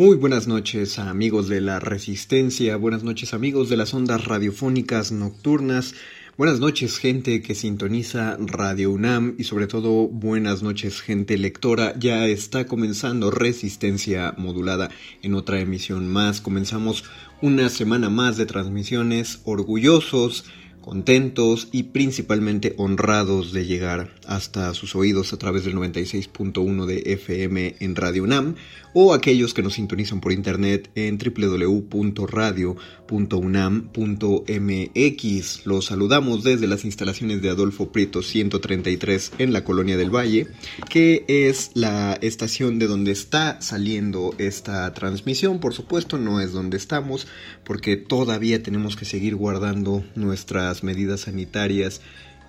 Muy buenas noches amigos de la Resistencia, buenas noches amigos de las ondas radiofónicas nocturnas, buenas noches gente que sintoniza Radio UNAM y sobre todo buenas noches gente lectora. Ya está comenzando Resistencia modulada en otra emisión más. Comenzamos una semana más de transmisiones orgullosos contentos y principalmente honrados de llegar hasta sus oídos a través del 96.1 de FM en Radio UNAM o aquellos que nos sintonizan por internet en www.radio.unam.mx. Los saludamos desde las instalaciones de Adolfo Prieto 133 en la Colonia del Valle, que es la estación de donde está saliendo esta transmisión. Por supuesto, no es donde estamos, porque todavía tenemos que seguir guardando nuestras medidas sanitarias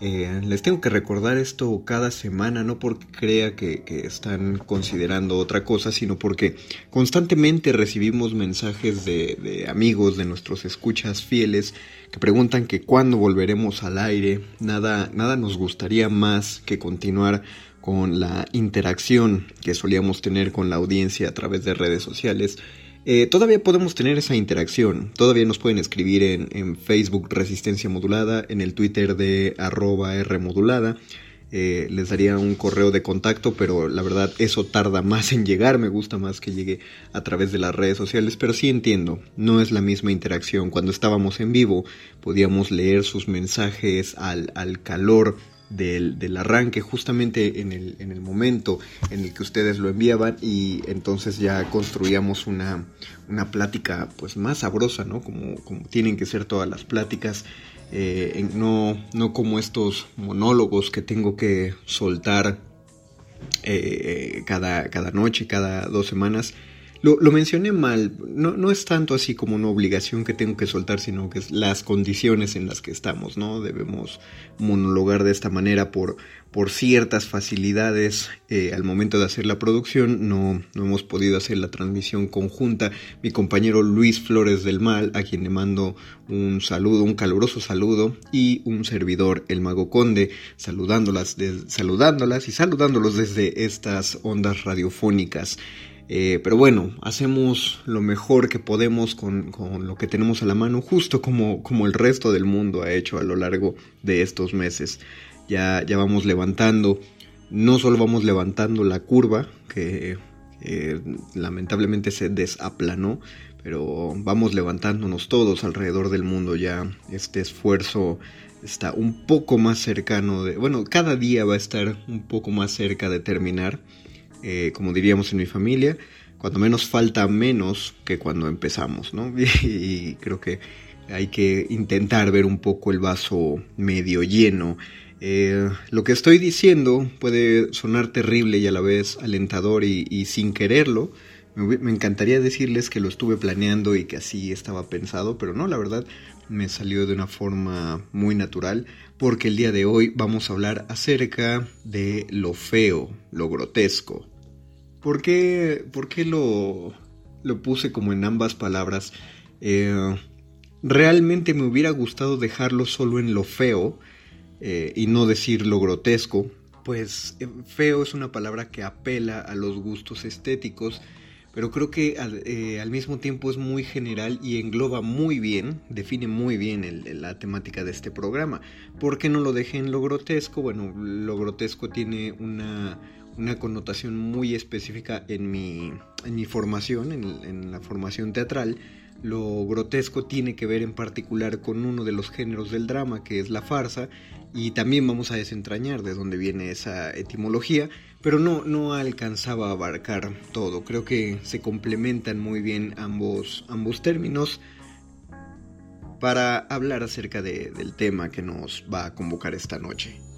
eh, les tengo que recordar esto cada semana, no porque crea que, están considerando otra cosa, sino porque constantemente recibimos mensajes de, amigos, de nuestros escuchas fieles, que preguntan que cuándo volveremos al aire. Nada, nada nos gustaría más que continuar con la interacción que solíamos tener con la audiencia a través de redes sociales. Eh, todavía podemos tener esa interacción. Todavía nos pueden escribir en, Facebook Resistencia Modulada, en el Twitter de arroba Rmodulada. Eh, les daría un correo de contacto, pero la verdad eso tarda más en llegar. Me gusta más que llegue a través de las redes sociales, pero sí entiendo, no es la misma interacción. Cuando estábamos en vivo podíamos leer sus mensajes al, al calor del, arranque, justamente en el, en el, momento en el que ustedes lo enviaban y entonces ya construíamos una, una plática pues más sabrosa, ¿no? Como, como tienen que ser todas las pláticas, eh, no, no como estos monólogos que tengo que soltar eh, cada, cada noche, cada dos semanas. Lo, mencioné mal, no, no es tanto así como una obligación que tengo que soltar, sino que es las condiciones en las que estamos, ¿no? Debemos monologar de esta manera por, por ciertas facilidades eh, al momento de hacer la producción, no, no hemos podido hacer la transmisión conjunta. Mi compañero Luis Flores del Mal, a quien le mando un saludo, un caluroso saludo, y un servidor, el Mago Conde, saludándolas, saludándolas y saludándolos desde estas ondas radiofónicas. Eh, pero bueno, hacemos lo mejor que podemos con, lo que tenemos a la mano, justo como, como el resto del mundo ha hecho a lo largo de estos meses. Ya, ya vamos levantando, no solo vamos levantando la curva, que lamentablemente se desaplanó, pero vamos levantándonos todos alrededor del mundo ya. Este esfuerzo está un poco más cercano de, bueno, cada día va a estar un poco más cerca de terminar. Eh, como diríamos en mi familia, cuando menos falta menos que cuando empezamos, ¿no? Y, creo que hay que intentar ver un poco el vaso medio lleno. Eh, lo que estoy diciendo puede sonar terrible y a la vez alentador y, sin quererlo. Me, me, encantaría decirles que lo estuve planeando y que así estaba pensado, pero no, la verdad me salió de una forma muy natural porque el día de hoy vamos a hablar acerca de lo feo, lo grotesco. ¿Por qué, por qué lo, lo puse como en ambas palabras? Eh, realmente me hubiera gustado dejarlo solo en lo feo eh, y no decir lo grotesco, pues eh, feo es una palabra que apela a los gustos estéticos, pero creo que al, mismo tiempo es muy general y engloba muy bien, define muy bien la temática de este programa. ¿Por qué no lo dejé en lo grotesco? Bueno, lo grotesco tiene una, connotación muy específica en mi, en mi formación, en la formación teatral lo grotesco tiene que ver en particular con uno de los géneros del drama, que es la farsa, y también vamos a desentrañar de dónde viene esa etimología, pero no, no alcanzaba a abarcar todo. Creo que se complementan muy bien ambos, ambos términos para hablar acerca del tema que nos va a convocar esta noche.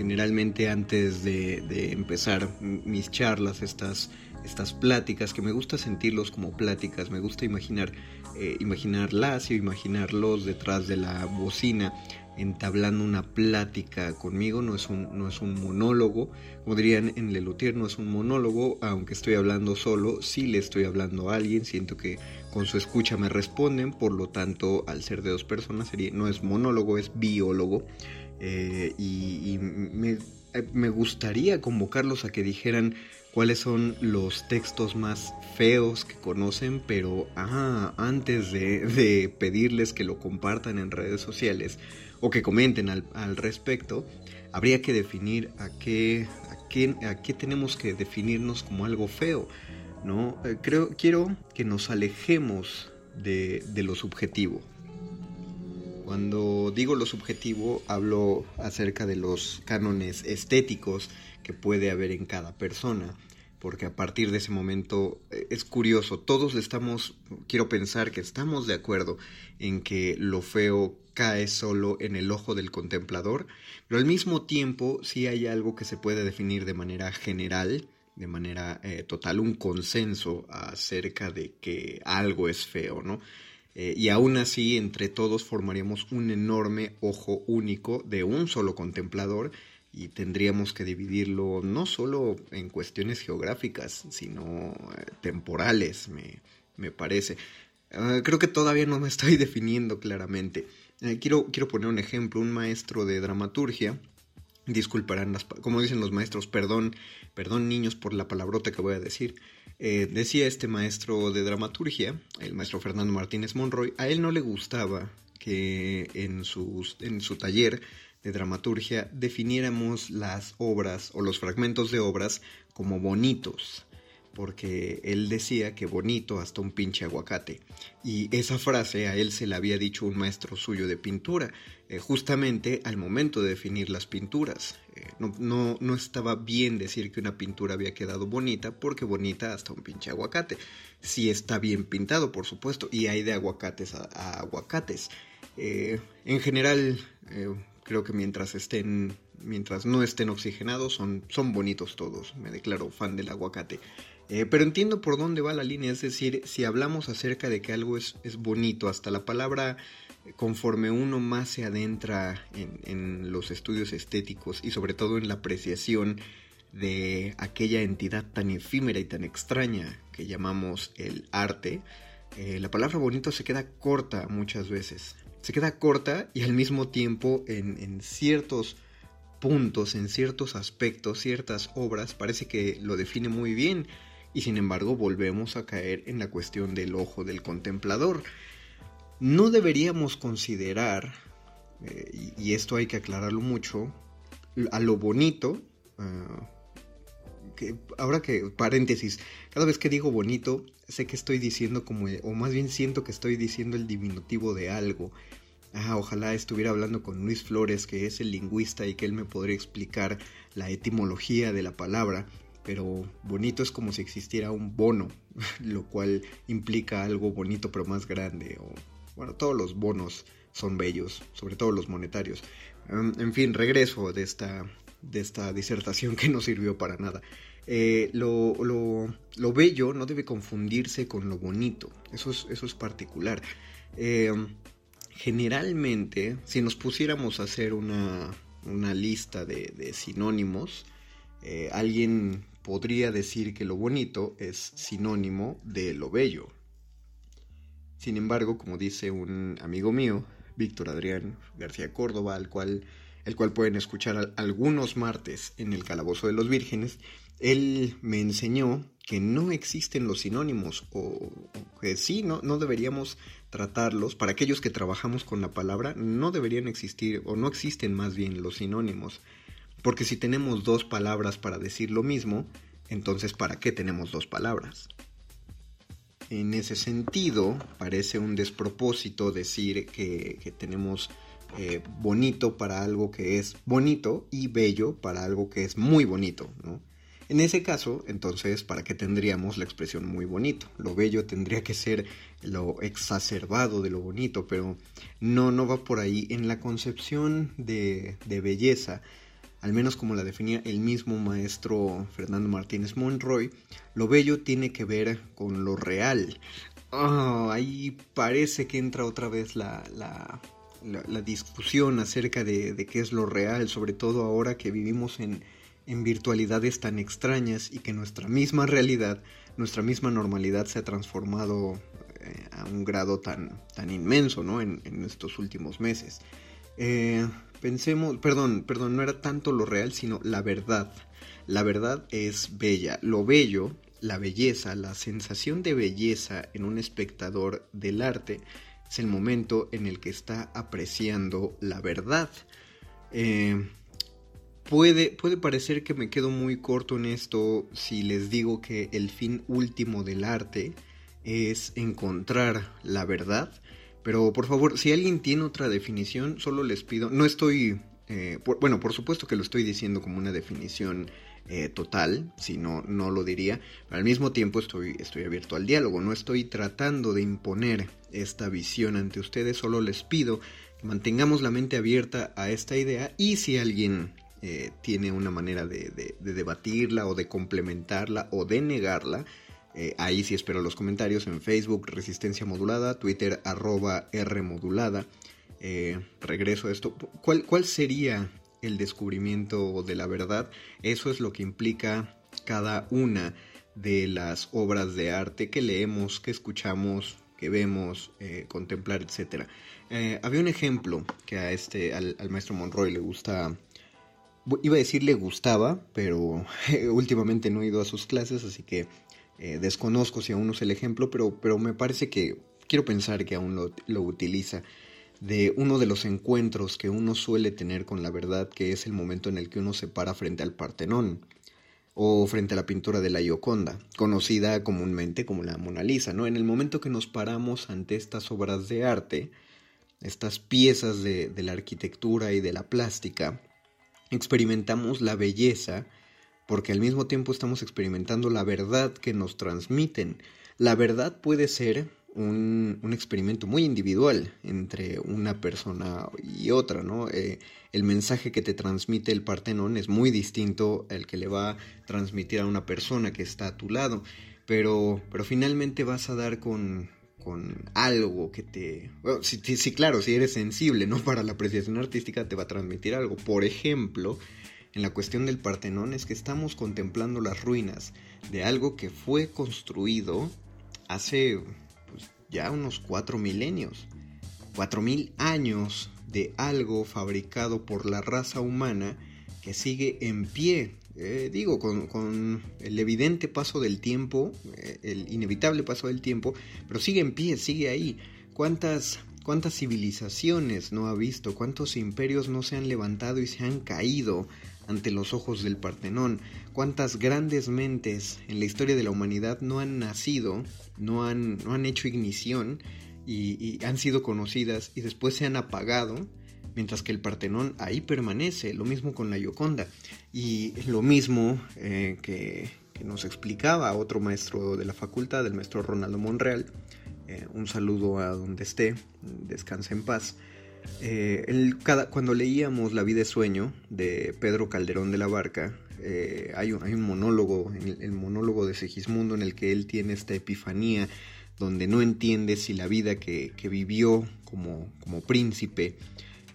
Generalmente antes de, empezar mis charlas, estas estas pláticas, que me gusta sentirlos como pláticas, me gusta imaginar, eh, imaginarlas y imaginarlos detrás de la bocina, entablando una plática conmigo, no es un, no es un monólogo, como dirían en Lelutier, no es un monólogo, aunque estoy hablando solo, sí le estoy hablando a alguien, siento que con su escucha me responden, por lo tanto, al ser de dos personas, sería, no es monólogo, es biólogo, eh, y, me, eh, me gustaría convocarlos a que dijeran, cuáles son los textos más feos que conocen, pero ah, antes de, pedirles que lo compartan en redes sociales o que comenten al, respecto, habría que definir a qué, a, qué, a qué tenemos que definirnos como algo feo. ¿no? Eh, creo, quiero que nos alejemos de lo subjetivo. Cuando digo lo subjetivo, hablo acerca de los cánones estéticos que puede haber en cada persona, porque a partir de ese momento eh, es curioso, todos estamos, quiero pensar que estamos de acuerdo en que lo feo cae solo en el ojo del contemplador, pero al mismo tiempo sí hay algo que se puede definir de manera general, de manera eh, total, un consenso acerca de que algo es feo, ¿no? Eh, y aún así, entre todos formaríamos un enorme ojo único de un solo contemplador y tendríamos que dividirlo no solo en cuestiones geográficas, sino eh, temporales, me, parece. Ah, creo que todavía no me estoy definiendo claramente. Eh, quiero, quiero poner un ejemplo, un maestro de dramaturgia, disculparán las, como dicen los maestros, perdón, perdón niños por la palabrota que voy a decir. Eh, decía este maestro de dramaturgia, el maestro Fernando Martínez Monroy, a él no le gustaba que en, sus, en su taller de dramaturgia definiéramos las obras o los fragmentos de obras como bonitos, porque él decía que bonito hasta un pinche aguacate. Y esa frase a él se la había dicho un maestro suyo de pintura, eh, justamente al momento de definir las pinturas. Eh, no, no, estaba bien decir que una pintura había quedado bonita, porque bonita hasta un pinche aguacate. Si está bien pintado, por supuesto, y hay de aguacates a, aguacates. Eh, en general, Creo que mientras estén, mientras no estén oxigenados, son, son bonitos todos. Me declaro fan del aguacate. Eh, pero entiendo por dónde va la línea, es decir, si hablamos acerca de que algo es, bonito, hasta la palabra, conforme uno más se adentra en, en, los estudios estéticos y sobre todo en la apreciación de aquella entidad tan efímera y tan extraña que llamamos el arte, eh, la palabra bonito se queda corta muchas veces. Se queda corta y al mismo tiempo en, ciertos puntos, en ciertos aspectos, ciertas obras, parece que lo define muy bien y sin embargo volvemos a caer en la cuestión del ojo del contemplador. No deberíamos considerar, eh, y, esto hay que aclararlo mucho, a lo bonito, ah, ahora que, paréntesis, cada vez que digo bonito, sé que estoy diciendo como, o más bien siento que estoy diciendo el diminutivo de algo. Ah, ojalá estuviera hablando con Luis Flores, que es el lingüista y que él me podría explicar la etimología de la palabra, pero bonito es como si existiera un bono, lo cual implica algo bonito pero más grande. O, bueno, todos los bonos son bellos, sobre todo los monetarios. en fin, regreso de esta, de esta disertación que no sirvió para nada. Eh, lo, lo, bello no debe confundirse con lo bonito, eso es, eso es particular. Eh, generalmente, si nos pusiéramos a hacer una, lista de, sinónimos, eh, alguien podría decir que lo bonito es sinónimo de lo bello. Sin embargo, como dice un amigo mío, Víctor Adrián García Córdoba, al cual, el cual pueden escuchar algunos martes en el Calabozo de los Vírgenes, él me enseñó que no existen los sinónimos o, que sí, no, no deberíamos tratarlos. Para aquellos que trabajamos con la palabra, no deberían existir o no existen más bien los sinónimos. Porque si tenemos dos palabras para decir lo mismo, entonces ¿para qué tenemos dos palabras? En ese sentido, parece un despropósito decir que, tenemos eh, bonito para algo que es bonito y bello para algo que es muy bonito, ¿no? En ese caso, entonces, ¿para qué tendríamos la expresión muy bonito? Lo bello tendría que ser lo exacerbado de lo bonito, pero no, no va por ahí. En la concepción de, de belleza, al menos como la definía el mismo maestro Fernando Martínez Monroy, lo bello tiene que ver con lo real. Ah, ahí parece que entra otra vez la, la, discusión acerca de, de, qué es lo real, sobre todo ahora que vivimos en, en virtualidades tan extrañas y que nuestra misma realidad, nuestra misma normalidad se ha transformado eh, a un grado tan, tan inmenso ¿no? en, estos últimos meses. Eh, pensemos, perdón, perdón, no era tanto lo real, sino la verdad. La verdad es bella. Lo bello, la belleza, la sensación de belleza en un espectador del arte es el momento en el que está apreciando la verdad. Eh, Puede, puede parecer que me quedo muy corto en esto si les digo que el fin último del arte es encontrar la verdad, pero por favor, si alguien tiene otra definición, solo les pido, no estoy, eh, bueno, por supuesto que lo estoy diciendo como una definición eh, total, si no, no lo diría, pero al mismo tiempo estoy, estoy abierto al diálogo, no estoy tratando de imponer esta visión ante ustedes, solo les pido que mantengamos la mente abierta a esta idea y si alguien eh, tiene una manera de, debatirla o de complementarla o de negarla. Eh, ahí sí espero los comentarios en Facebook, Resistencia Modulada, Twitter, arroba R Modulada. Eh, regreso a esto. ¿Cuál, ¿Cuál sería el descubrimiento de la verdad? Eso es lo que implica cada una de las obras de arte que leemos, que escuchamos, que vemos, contemplar, etc. había un ejemplo que a este, al, al, maestro Monroy le gusta iba a decir le gustaba, pero últimamente no he ido a sus clases, así que eh, desconozco si aún usa el ejemplo, pero, pero me parece que quiero pensar que aún lo, lo, utiliza de uno de los encuentros que uno suele tener con la verdad, que es el momento en el que uno se para frente al Partenón o frente a la pintura de la Gioconda, conocida comúnmente como la Mona Lisa, ¿no? En el momento que nos paramos ante estas obras de arte, estas piezas de, de la arquitectura y de la plástica, experimentamos la belleza porque al mismo tiempo estamos experimentando la verdad que nos transmiten. La verdad puede ser un, experimento muy individual entre una persona y otra, ¿no? Eh, el mensaje que te transmite el Partenón es muy distinto al que le va a transmitir a una persona que está a tu lado, pero, pero finalmente vas a dar con, con algo que te... sí, claro, si eres sensible, ¿no? Para la apreciación artística te va a transmitir algo. Por ejemplo, en la cuestión del Partenón es que estamos contemplando las ruinas de algo que fue construido hace pues, ya unos cuatro milenios. Cuatro mil años de algo fabricado por la raza humana que sigue en pie eh, digo, con, el evidente paso del tiempo, eh, el inevitable paso del tiempo, pero sigue en pie, sigue ahí. ¿Cuántas, ¿Cuántas civilizaciones no ha visto? ¿Cuántos imperios no se han levantado y se han caído ante los ojos del Partenón? ¿Cuántas grandes mentes en la historia de la humanidad no han nacido, no han, no han hecho ignición y han sido conocidas y después se han apagado? mientras que el Partenón ahí permanece, lo mismo con la Gioconda, y lo mismo eh, que, nos explicaba otro maestro de la facultad, el maestro Ronaldo Monreal, eh, un saludo a donde esté, descanse en paz. Eh, cuando leíamos La vida es sueño de Pedro Calderón de la Barca, hay, un, hay, un, monólogo, el, monólogo de Segismundo en el que él tiene esta epifanía donde no entiende si la vida que, vivió como, como príncipe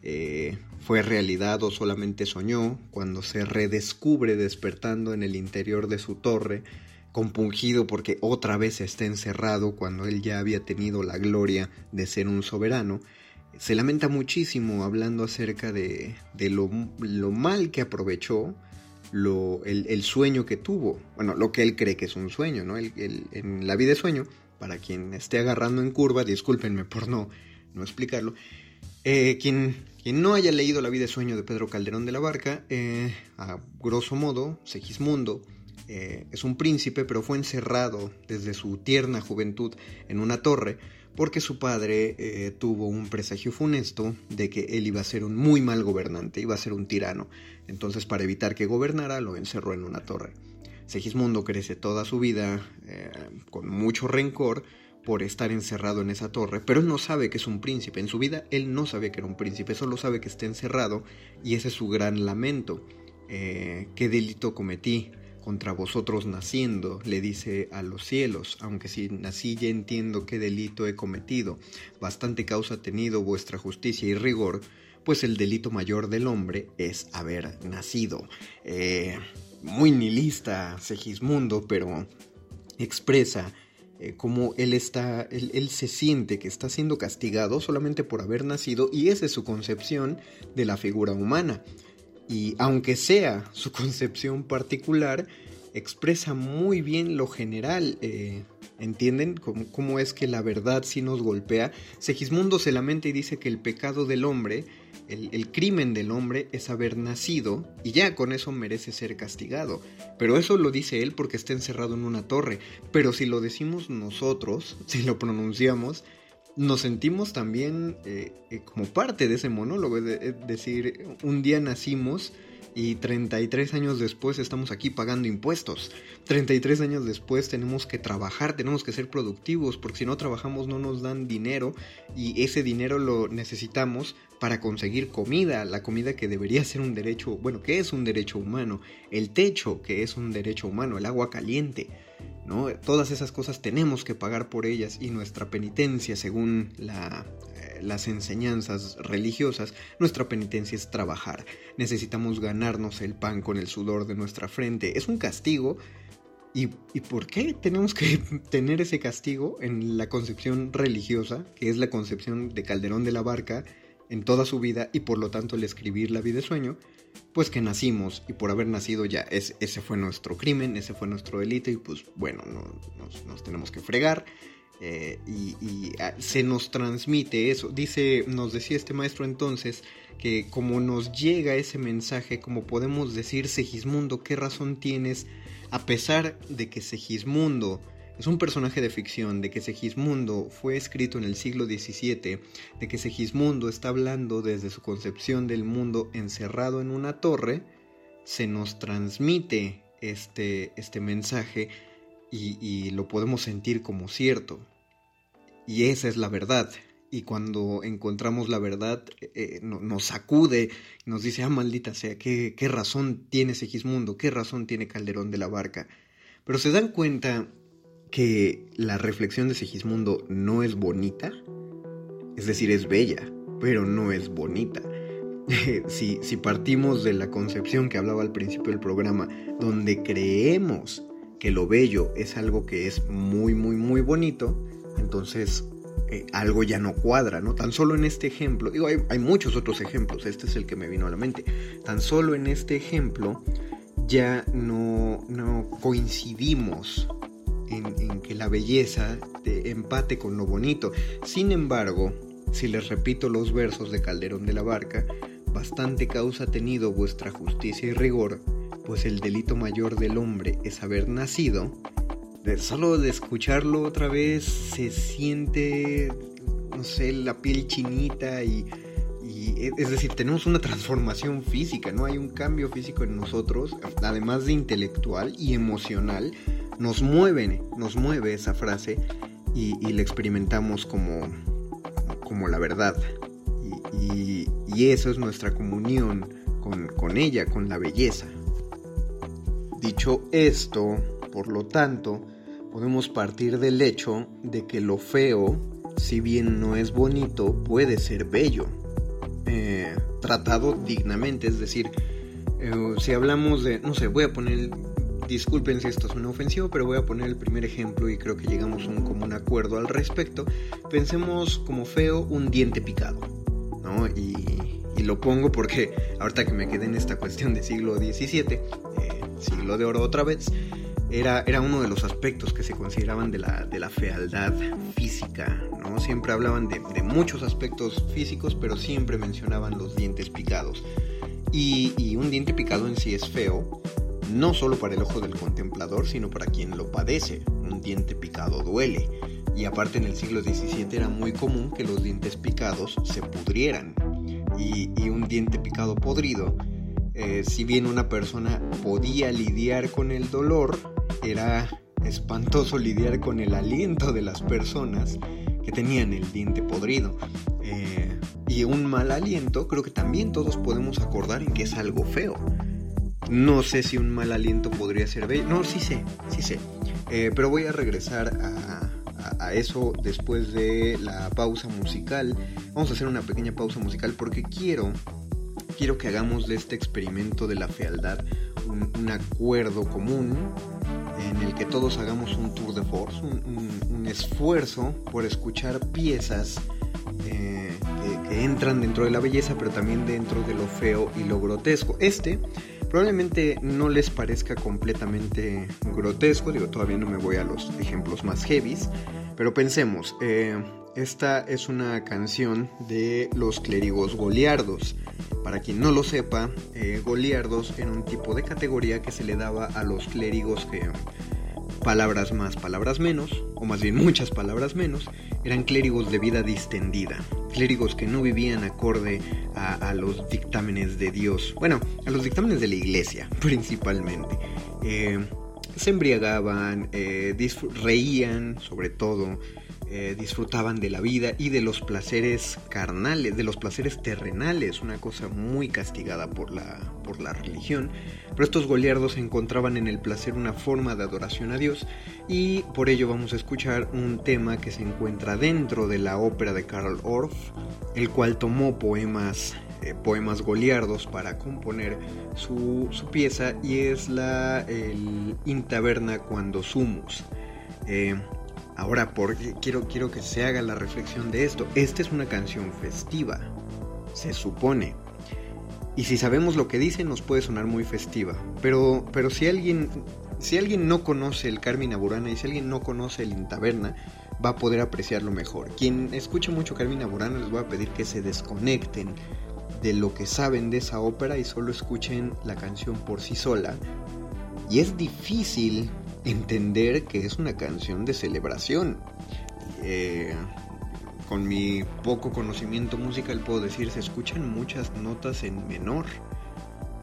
eh, fue realidad o solamente soñó, cuando se redescubre despertando en el interior de su torre, compungido porque otra vez está encerrado cuando él ya había tenido la gloria de ser un soberano, se lamenta muchísimo hablando acerca de, lo, mal que aprovechó lo, el, sueño que tuvo. Bueno, lo que él cree que es un sueño, ¿no? en la vida de sueño, para quien esté agarrando en curva, discúlpenme por no, no explicarlo. Eh, quien, quien, no haya leído La vida de sueño de Pedro Calderón de la Barca, eh, a grosso modo, Segismundo eh, es un príncipe, pero fue encerrado desde su tierna juventud en una torre porque su padre tuvo un presagio funesto de que él iba a ser un muy mal gobernante, iba a ser un tirano. Entonces, para evitar que gobernara, lo encerró en una torre. Segismundo crece toda su vida eh, con mucho rencor por estar encerrado en esa torre, pero él no sabe que es un príncipe. En su vida él no sabe que era un príncipe, solo sabe que está encerrado y ese es su gran lamento. Eh, ¿Qué delito cometí? Contra vosotros naciendo, le dice a los cielos, aunque si nací ya entiendo qué delito he cometido, bastante causa ha tenido vuestra justicia y rigor, pues el delito mayor del hombre es haber nacido. Eh, muy nihilista Segismundo, pero expresa eh, cómo él está, él, se siente que está siendo castigado solamente por haber nacido y esa es su concepción de la figura humana. Y aunque sea su concepción particular, expresa muy bien lo general. Eh, ¿Entienden cómo, cómo, es que la verdad sí nos golpea? Segismundo se lamenta y dice que el pecado del hombre el, crimen del hombre es haber nacido y ya con eso merece ser castigado. Pero eso lo dice él porque está encerrado en una torre. Pero si lo decimos nosotros, si lo pronunciamos, nos sentimos también eh, eh, como parte de ese monólogo. Decir, un día nacimos y 33 años después estamos aquí pagando impuestos. 33 años después tenemos que trabajar, tenemos que ser productivos, porque si no trabajamos no nos dan dinero y ese dinero lo necesitamos para conseguir comida, la comida que debería ser un derecho, bueno, que es un derecho humano, el techo que es un derecho humano, el agua caliente. Todas esas cosas tenemos que pagar por ellas y nuestra penitencia, según la las enseñanzas religiosas, nuestra penitencia es trabajar. Necesitamos ganarnos el pan con el sudor de nuestra frente. Es un castigo. ¿Y, por qué tenemos que tener ese castigo en la concepción religiosa, que es la concepción de Calderón de la Barca en toda su vida y por lo tanto el escribir la vida de sueño? Pues que nacimos y por haber nacido ya ese fue nuestro crimen, ese fue nuestro delito y pues bueno, nos tenemos que fregar eh, y, ah, se nos transmite eso. Dice, nos decía este maestro entonces que como nos llega ese mensaje, como podemos decir, Segismundo, ¿qué razón tienes? A pesar de que Segismundo es un personaje de ficción, de que Segismundo fue escrito en el siglo XVII, de que Segismundo está hablando desde su concepción del mundo encerrado en una torre, se nos transmite este, este mensaje y, lo podemos sentir como cierto. Y esa es la verdad. Y cuando encontramos la verdad, eh, nos sacude, nos dice, ah, maldita sea, ¿qué, ¿qué razón tiene Segismundo? ¿Qué razón tiene Calderón de la Barca? Pero se dan cuenta que la reflexión de Segismundo no es bonita. Es decir, es bella, pero no es bonita. si, si partimos de la concepción que hablaba al principio del programa, donde creemos que lo bello es algo que es muy, muy, muy bonito, entonces eh, algo ya no cuadra, ¿no? Tan solo en este ejemplo, digo, hay, muchos otros ejemplos, este es el que me vino a la mente, tan solo en este ejemplo ya no, no coincidimos en, que la belleza de empate con lo bonito. Sin embargo, si les repito los versos de Calderón de la Barca, bastante causa ha tenido vuestra justicia y rigor pues el delito mayor del hombre es haber nacido, de solo de escucharlo otra vez se siente, no sé, la piel chinita y, es decir, tenemos una transformación física, ¿no? Hay un cambio físico en nosotros, además de intelectual y emocional, nos mueve, nos mueve esa frase y, la experimentamos como, como la verdad. Y, eso es nuestra comunión con, con ella, con la belleza. Dicho esto, por lo tanto, podemos partir del hecho de que lo feo, si bien no es bonito, puede ser bello. Eh, tratado dignamente, es decir, eh, si hablamos de, no sé, voy a poner, disculpen si esto suena ofensivo, pero voy a poner el primer ejemplo y creo que llegamos a un común acuerdo al respecto. Pensemos como feo un diente picado, ¿no? Y, y lo pongo porque ahorita que me quedé en esta cuestión de siglo XVII, eh, siglo de oro otra vez, era, era, uno de los aspectos que se consideraban de la, de la fealdad física, ¿no? Siempre hablaban de, de, muchos aspectos físicos, pero siempre mencionaban los dientes picados. Y, y, un diente picado en sí es feo, no solo para el ojo del contemplador, sino para quien lo padece. Un diente picado duele. Y aparte en el siglo XVII era muy común que los dientes picados se pudrieran. Y, y un diente picado podrido, eh, si bien una persona podía lidiar con el dolor, era espantoso lidiar con el aliento de las personas que tenían el diente podrido. Eh, y un mal aliento, creo que también todos podemos acordar en que es algo feo. No sé si un mal aliento podría ser bello. No, sí sé, sí sé. Eh, pero voy a regresar a, eso después de la pausa musical. Vamos a hacer una pequeña pausa musical porque quiero, quiero que hagamos de este experimento de la fealdad un, acuerdo común en el que todos hagamos un tour de force, un esfuerzo por escuchar piezas eh, que, que, entran dentro de la belleza, pero también dentro de lo feo y lo grotesco. Este probablemente no les parezca completamente grotesco, digo, todavía no me voy a los ejemplos más heavies, pero pensemos, eh, esta es una canción de los clérigos goliardos. Para quien no lo sepa, eh, goliardos era un tipo de categoría que se le daba a los clérigos que palabras más, palabras menos, o más bien muchas palabras menos, eran clérigos de vida distendida, clérigos que no vivían acorde a, los dictámenes de Dios, bueno, a los dictámenes de la iglesia principalmente. Eh, se embriagaban, eh, reían sobre todo, eh, disfrutaban de la vida y de los placeres carnales, de los placeres terrenales, una cosa muy castigada por la, por la religión. Pero estos goliardos encontraban en el placer una forma de adoración a Dios y por ello vamos a escuchar un tema que se encuentra dentro de la ópera de Karl Orff, el cual tomó poemas eh, poemas goliardos para componer su, su, pieza y es la el In Taberna cuando sumus. Eh, ahora, porque quiero, quiero que se haga la reflexión de esto. Esta es una canción festiva, se supone. Y si sabemos lo que dice, nos puede sonar muy festiva. Pero, pero si alguien. Si alguien no conoce el Carmina Burana y si alguien no conoce el Intaberna, va a poder apreciarlo mejor. Quien escuche mucho Carmina Burana les voy a pedir que se desconecten de lo que saben de esa ópera y solo escuchen la canción por sí sola. Y es difícil entender que es una canción de celebración. Eh, con mi poco conocimiento musical puedo decir, se escuchan muchas notas en menor.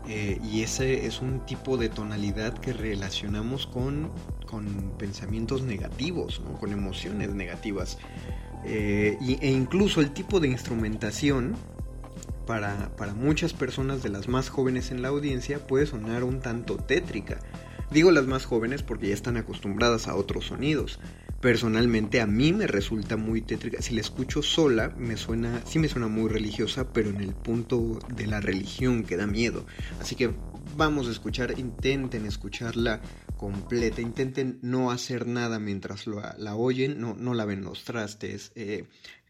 Eh, y ese es un tipo de tonalidad que relacionamos con, con pensamientos negativos, con emociones negativas. Eh, y, e incluso el tipo de instrumentación para, para, muchas personas de las más jóvenes en la audiencia puede sonar un tanto tétrica. Digo las más jóvenes porque ya están acostumbradas a otros sonidos. Personalmente a mí me resulta muy tétrica. Si la escucho sola, me suena, sí me suena muy religiosa, pero en el punto de la religión que da miedo. Así que vamos a escuchar, intenten escucharla completa, intenten no hacer nada mientras la, oyen, no, no laven los trastes. Eh,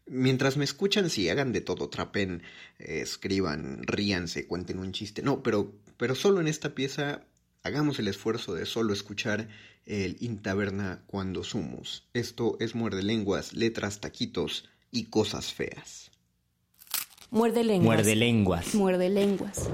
Mientras me escuchan, sí, hagan de todo, trapen, eh, escriban, ríanse, cuenten un chiste. No, pero, pero solo en esta pieza hagamos el esfuerzo de solo escuchar el Intaberna cuando sumos. Esto es muerde lenguas, letras, taquitos y cosas feas. Muerde lenguas. Muerde lenguas. Muerde lenguas.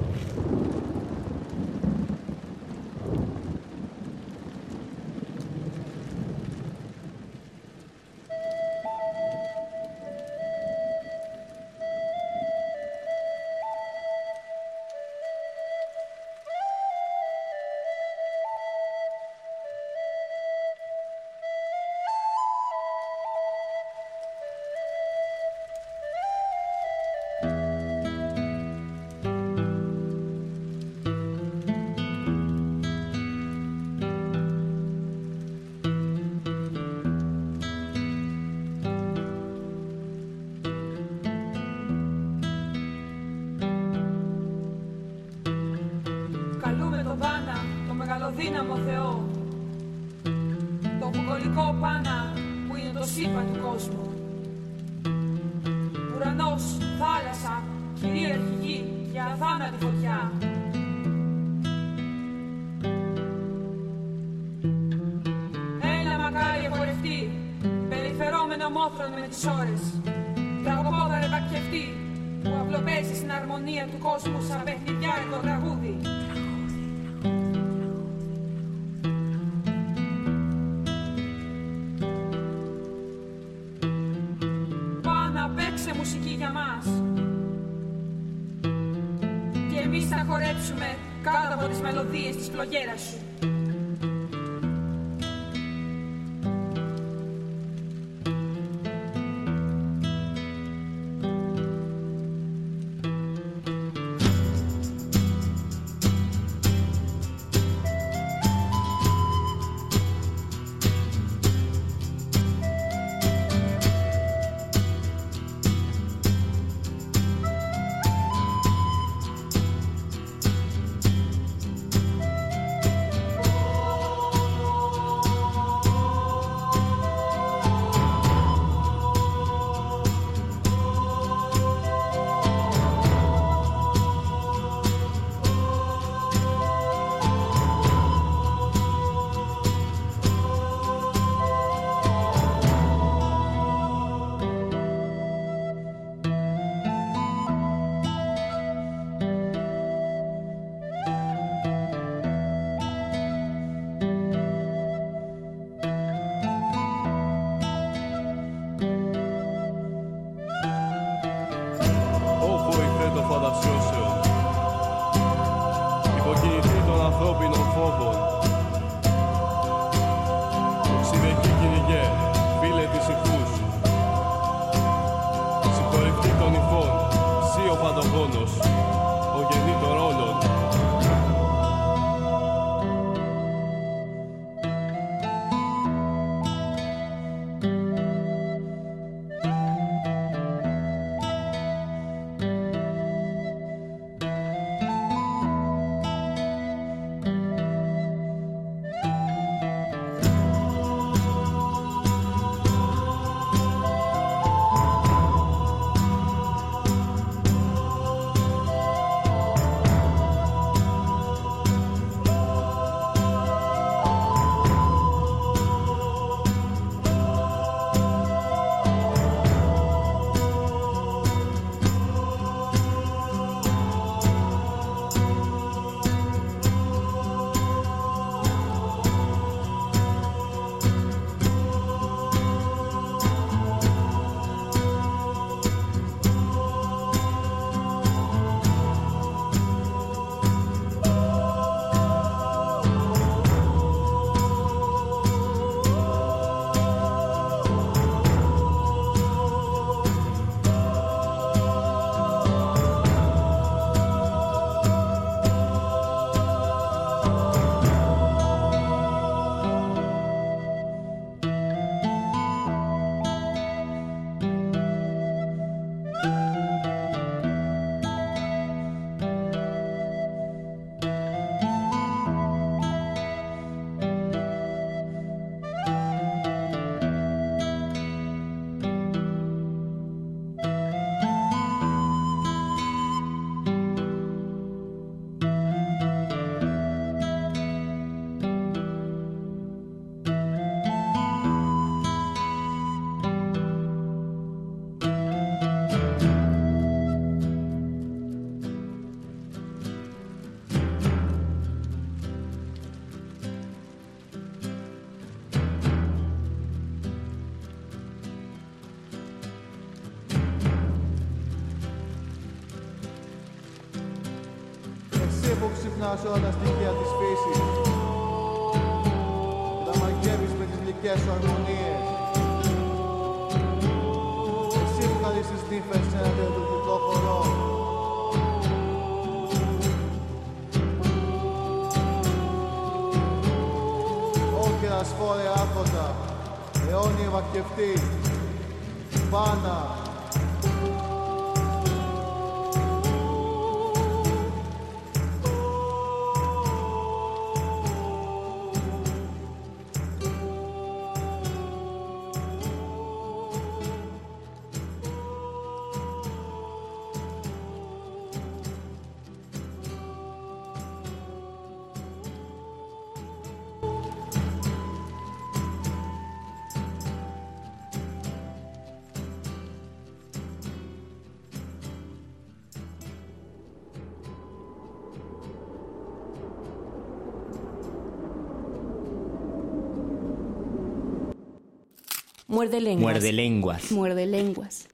todos. no, Muerde lenguas. Muerde lenguas. Muerde lenguas.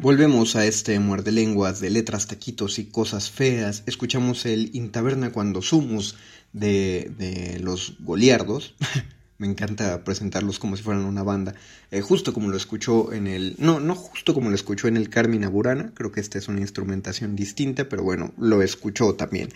Volvemos a este muerde lenguas de letras, taquitos y cosas feas. Escuchamos el Intaberna cuando sumus de, de los Goliardos. Me encanta presentarlos como si fueran una banda. Eh, justo como lo escuchó en el. No, no justo como lo escuchó en el Carmina Burana. Creo que esta es una instrumentación distinta, pero bueno, lo escuchó también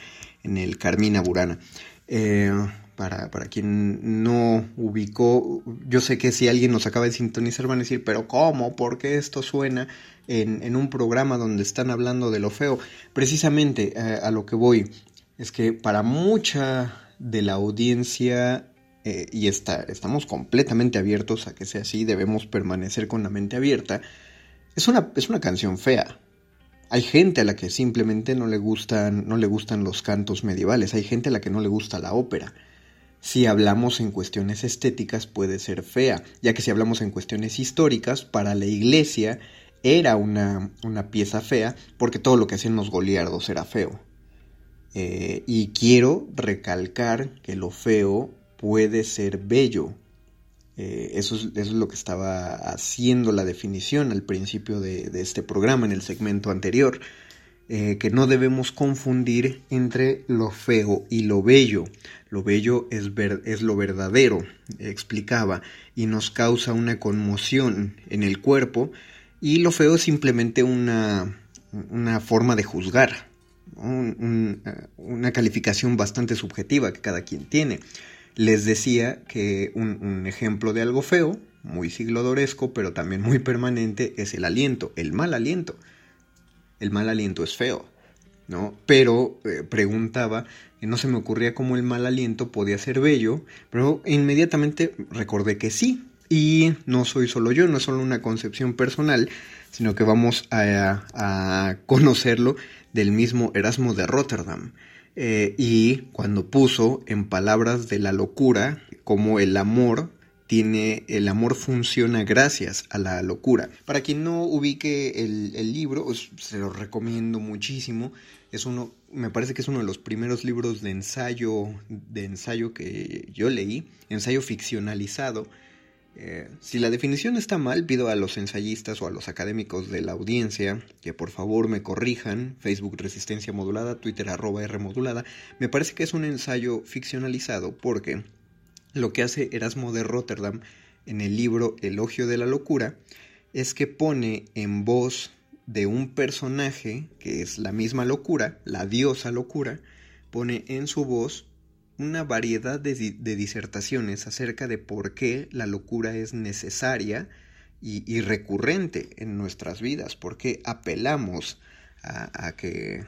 en el Carmina Burana. Eh, para, para, quien no ubicó, yo sé que si alguien nos acaba de sintonizar van a decir, pero ¿cómo? ¿Por qué esto suena en, en un programa donde están hablando de lo feo? Precisamente eh, a lo que voy es que para mucha de la audiencia eh, y está, estamos completamente abiertos a que sea así, debemos permanecer con la mente abierta, es una, es una canción fea. Hay gente a la que simplemente no le, gustan, no le gustan los cantos medievales, hay gente a la que no le gusta la ópera. Si hablamos en cuestiones estéticas puede ser fea, ya que si hablamos en cuestiones históricas, para la iglesia era una, una pieza fea porque todo lo que hacían los goliardos era feo. Eh, y quiero recalcar que lo feo puede ser bello. Eh, eso, es, eso, es, lo que estaba haciendo la definición al principio de, de este programa, en el segmento anterior, eh, que no debemos confundir entre lo feo y lo bello. Lo bello es, lo verdadero, explicaba, y nos causa una conmoción en el cuerpo, y lo feo es simplemente una, forma de juzgar, un, un, una calificación bastante subjetiva que cada quien tiene. Les decía que un, un, ejemplo de algo feo, muy siglodoresco, pero también muy permanente, es el aliento, el mal aliento. El mal aliento es feo, Pero eh, preguntaba, no se me ocurría cómo el mal aliento podía ser bello, pero inmediatamente recordé que sí. Y no soy solo yo, no es solo una concepción personal, sino que vamos a, conocerlo del mismo Erasmo de Rotterdam. Eh, y cuando puso en palabras de la locura como el amor tiene el amor funciona gracias a la locura. Para quien no ubique el, el libro, os, se lo recomiendo muchísimo. Es uno, me parece que es uno de los primeros libros de ensayo, de ensayo que yo leí, ensayo ficcionalizado. Eh, si la definición está mal, pido a los ensayistas o a los académicos de la audiencia que por favor me corrijan. Facebook Resistencia Modulada, Twitter arroba R Modulada. Me parece que es un ensayo ficcionalizado porque lo que hace Erasmo de Rotterdam en el libro Elogio de la Locura es que pone en voz de un personaje que es la misma locura, la diosa locura, pone en su voz una variedad de, de, disertaciones acerca de por qué la locura es necesaria y, recurrente en nuestras vidas, por qué apelamos a, que,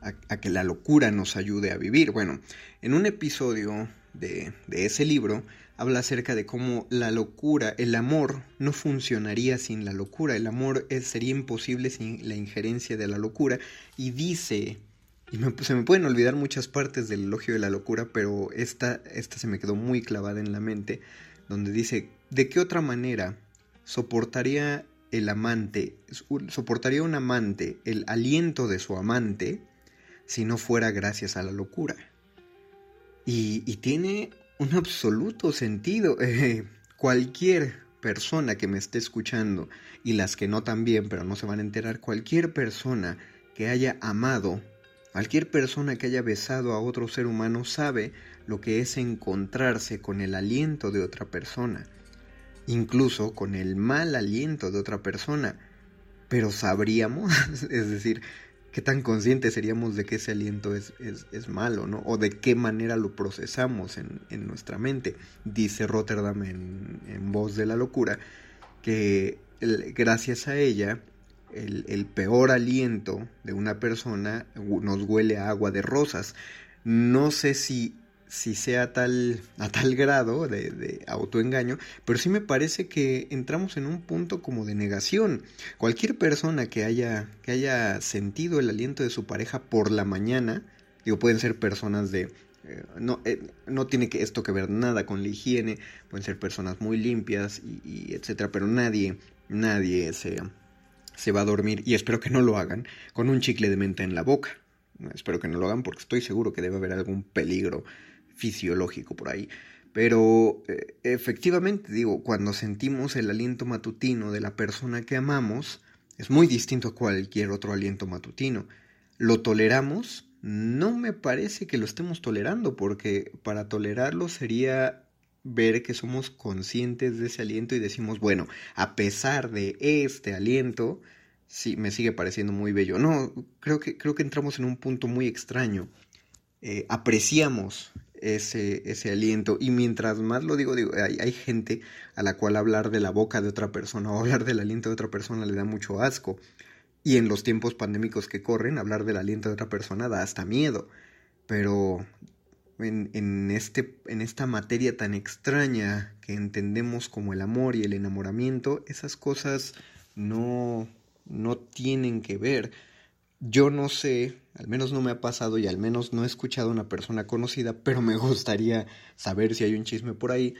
a, que la locura nos ayude a vivir. Bueno, en un episodio de, de ese libro habla acerca de cómo la locura, el amor no funcionaría sin la locura, el amor sería imposible sin la injerencia de la locura y dice y se me pueden olvidar muchas partes del elogio de la locura, pero esta, esta se me quedó muy clavada en la mente, donde dice, ¿de qué otra manera soportaría el amante, soportaría un amante el aliento de su amante si no fuera gracias a la locura? Y, y tiene un absoluto sentido. Eh, cualquier persona que me esté escuchando, y las que no también, pero no se van a enterar, cualquier persona que haya amado Cualquier persona que haya besado a otro ser humano sabe lo que es encontrarse con el aliento de otra persona, incluso con el mal aliento de otra persona. Pero sabríamos, es decir, qué tan conscientes seríamos de que ese aliento es, es, es malo, ¿no? O de qué manera lo procesamos en, en nuestra mente. Dice Rotterdam en, en Voz de la Locura que gracias a ella el, el, peor aliento de una persona nos huele a agua de rosas. No sé si, si sea tal, a tal grado de, de, autoengaño, pero sí me parece que entramos en un punto como de negación. Cualquier persona que haya, que haya sentido el aliento de su pareja por la mañana, digo, pueden ser personas de... Eh, no, eh, no tiene que esto que ver nada con la higiene, pueden ser personas muy limpias y, y etcétera, pero nadie, nadie se se va a dormir, y espero que no lo hagan, con un chicle de menta en la boca. Espero que no lo hagan porque estoy seguro que debe haber algún peligro fisiológico por ahí. Pero eh, efectivamente, digo, cuando sentimos el aliento matutino de la persona que amamos, es muy distinto a cualquier otro aliento matutino. ¿Lo toleramos? No me parece que lo estemos tolerando, porque para tolerarlo sería ver que somos conscientes de ese aliento y decimos, bueno, a pesar de este aliento, sí, me sigue pareciendo muy bello. No, creo que, creo que entramos en un punto muy extraño. Eh, apreciamos ese, ese aliento y mientras más lo digo, digo hay, hay, gente a la cual hablar de la boca de otra persona o hablar del aliento de otra persona le da mucho asco. Y en los tiempos pandémicos que corren, hablar del aliento de otra persona da hasta miedo. Pero en, en, este, en esta materia tan extraña que entendemos como el amor y el enamoramiento, esas cosas no, no tienen que ver. Yo no sé, al menos no me ha pasado y al menos no he escuchado a una persona conocida, pero me gustaría saber si hay un chisme por ahí.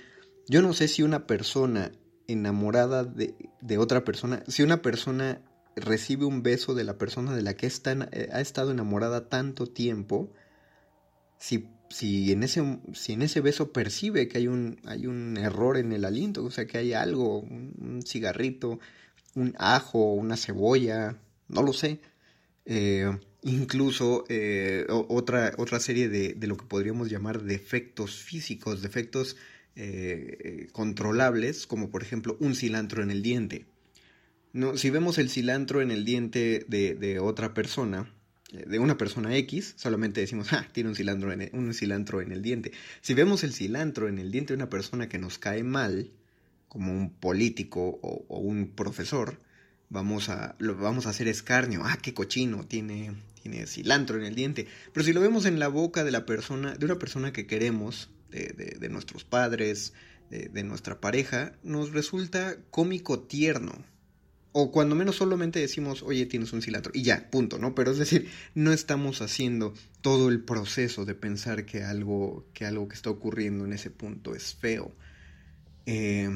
Yo no sé si una persona enamorada de, de otra persona, si una persona recibe un beso de la persona de la que está, ha estado enamorada tanto tiempo, si, si, en ese, si en ese beso percibe que hay un, hay un error en el aliento, o sea, que hay algo, un, un cigarrito, un ajo, una cebolla, no lo sé. Eh, incluso eh, otra, otra serie de, de, lo que podríamos llamar defectos físicos, defectos eh, controlables, como por ejemplo un cilantro en el diente. No, si vemos el cilantro en el diente de, de otra persona, de una persona X, solamente decimos, ah, tiene un cilantro, en el, un cilantro en el diente. Si vemos el cilantro en el diente de una persona que nos cae mal, como un político o un profesor, vamos a, lo, vamos a hacer escarnio. Ah, qué cochino, tiene, tiene cilantro en el diente. Pero si lo vemos en la boca de la persona, de una persona que queremos, de, de, de nuestros padres, de, de, nuestra pareja, nos resulta cómico tierno. O cuando menos solamente decimos, oye, tienes un cilantro. Y ya, punto, ¿no? Pero es decir, no estamos haciendo todo el proceso de pensar que algo que, algo que está ocurriendo en ese punto es feo. Eh,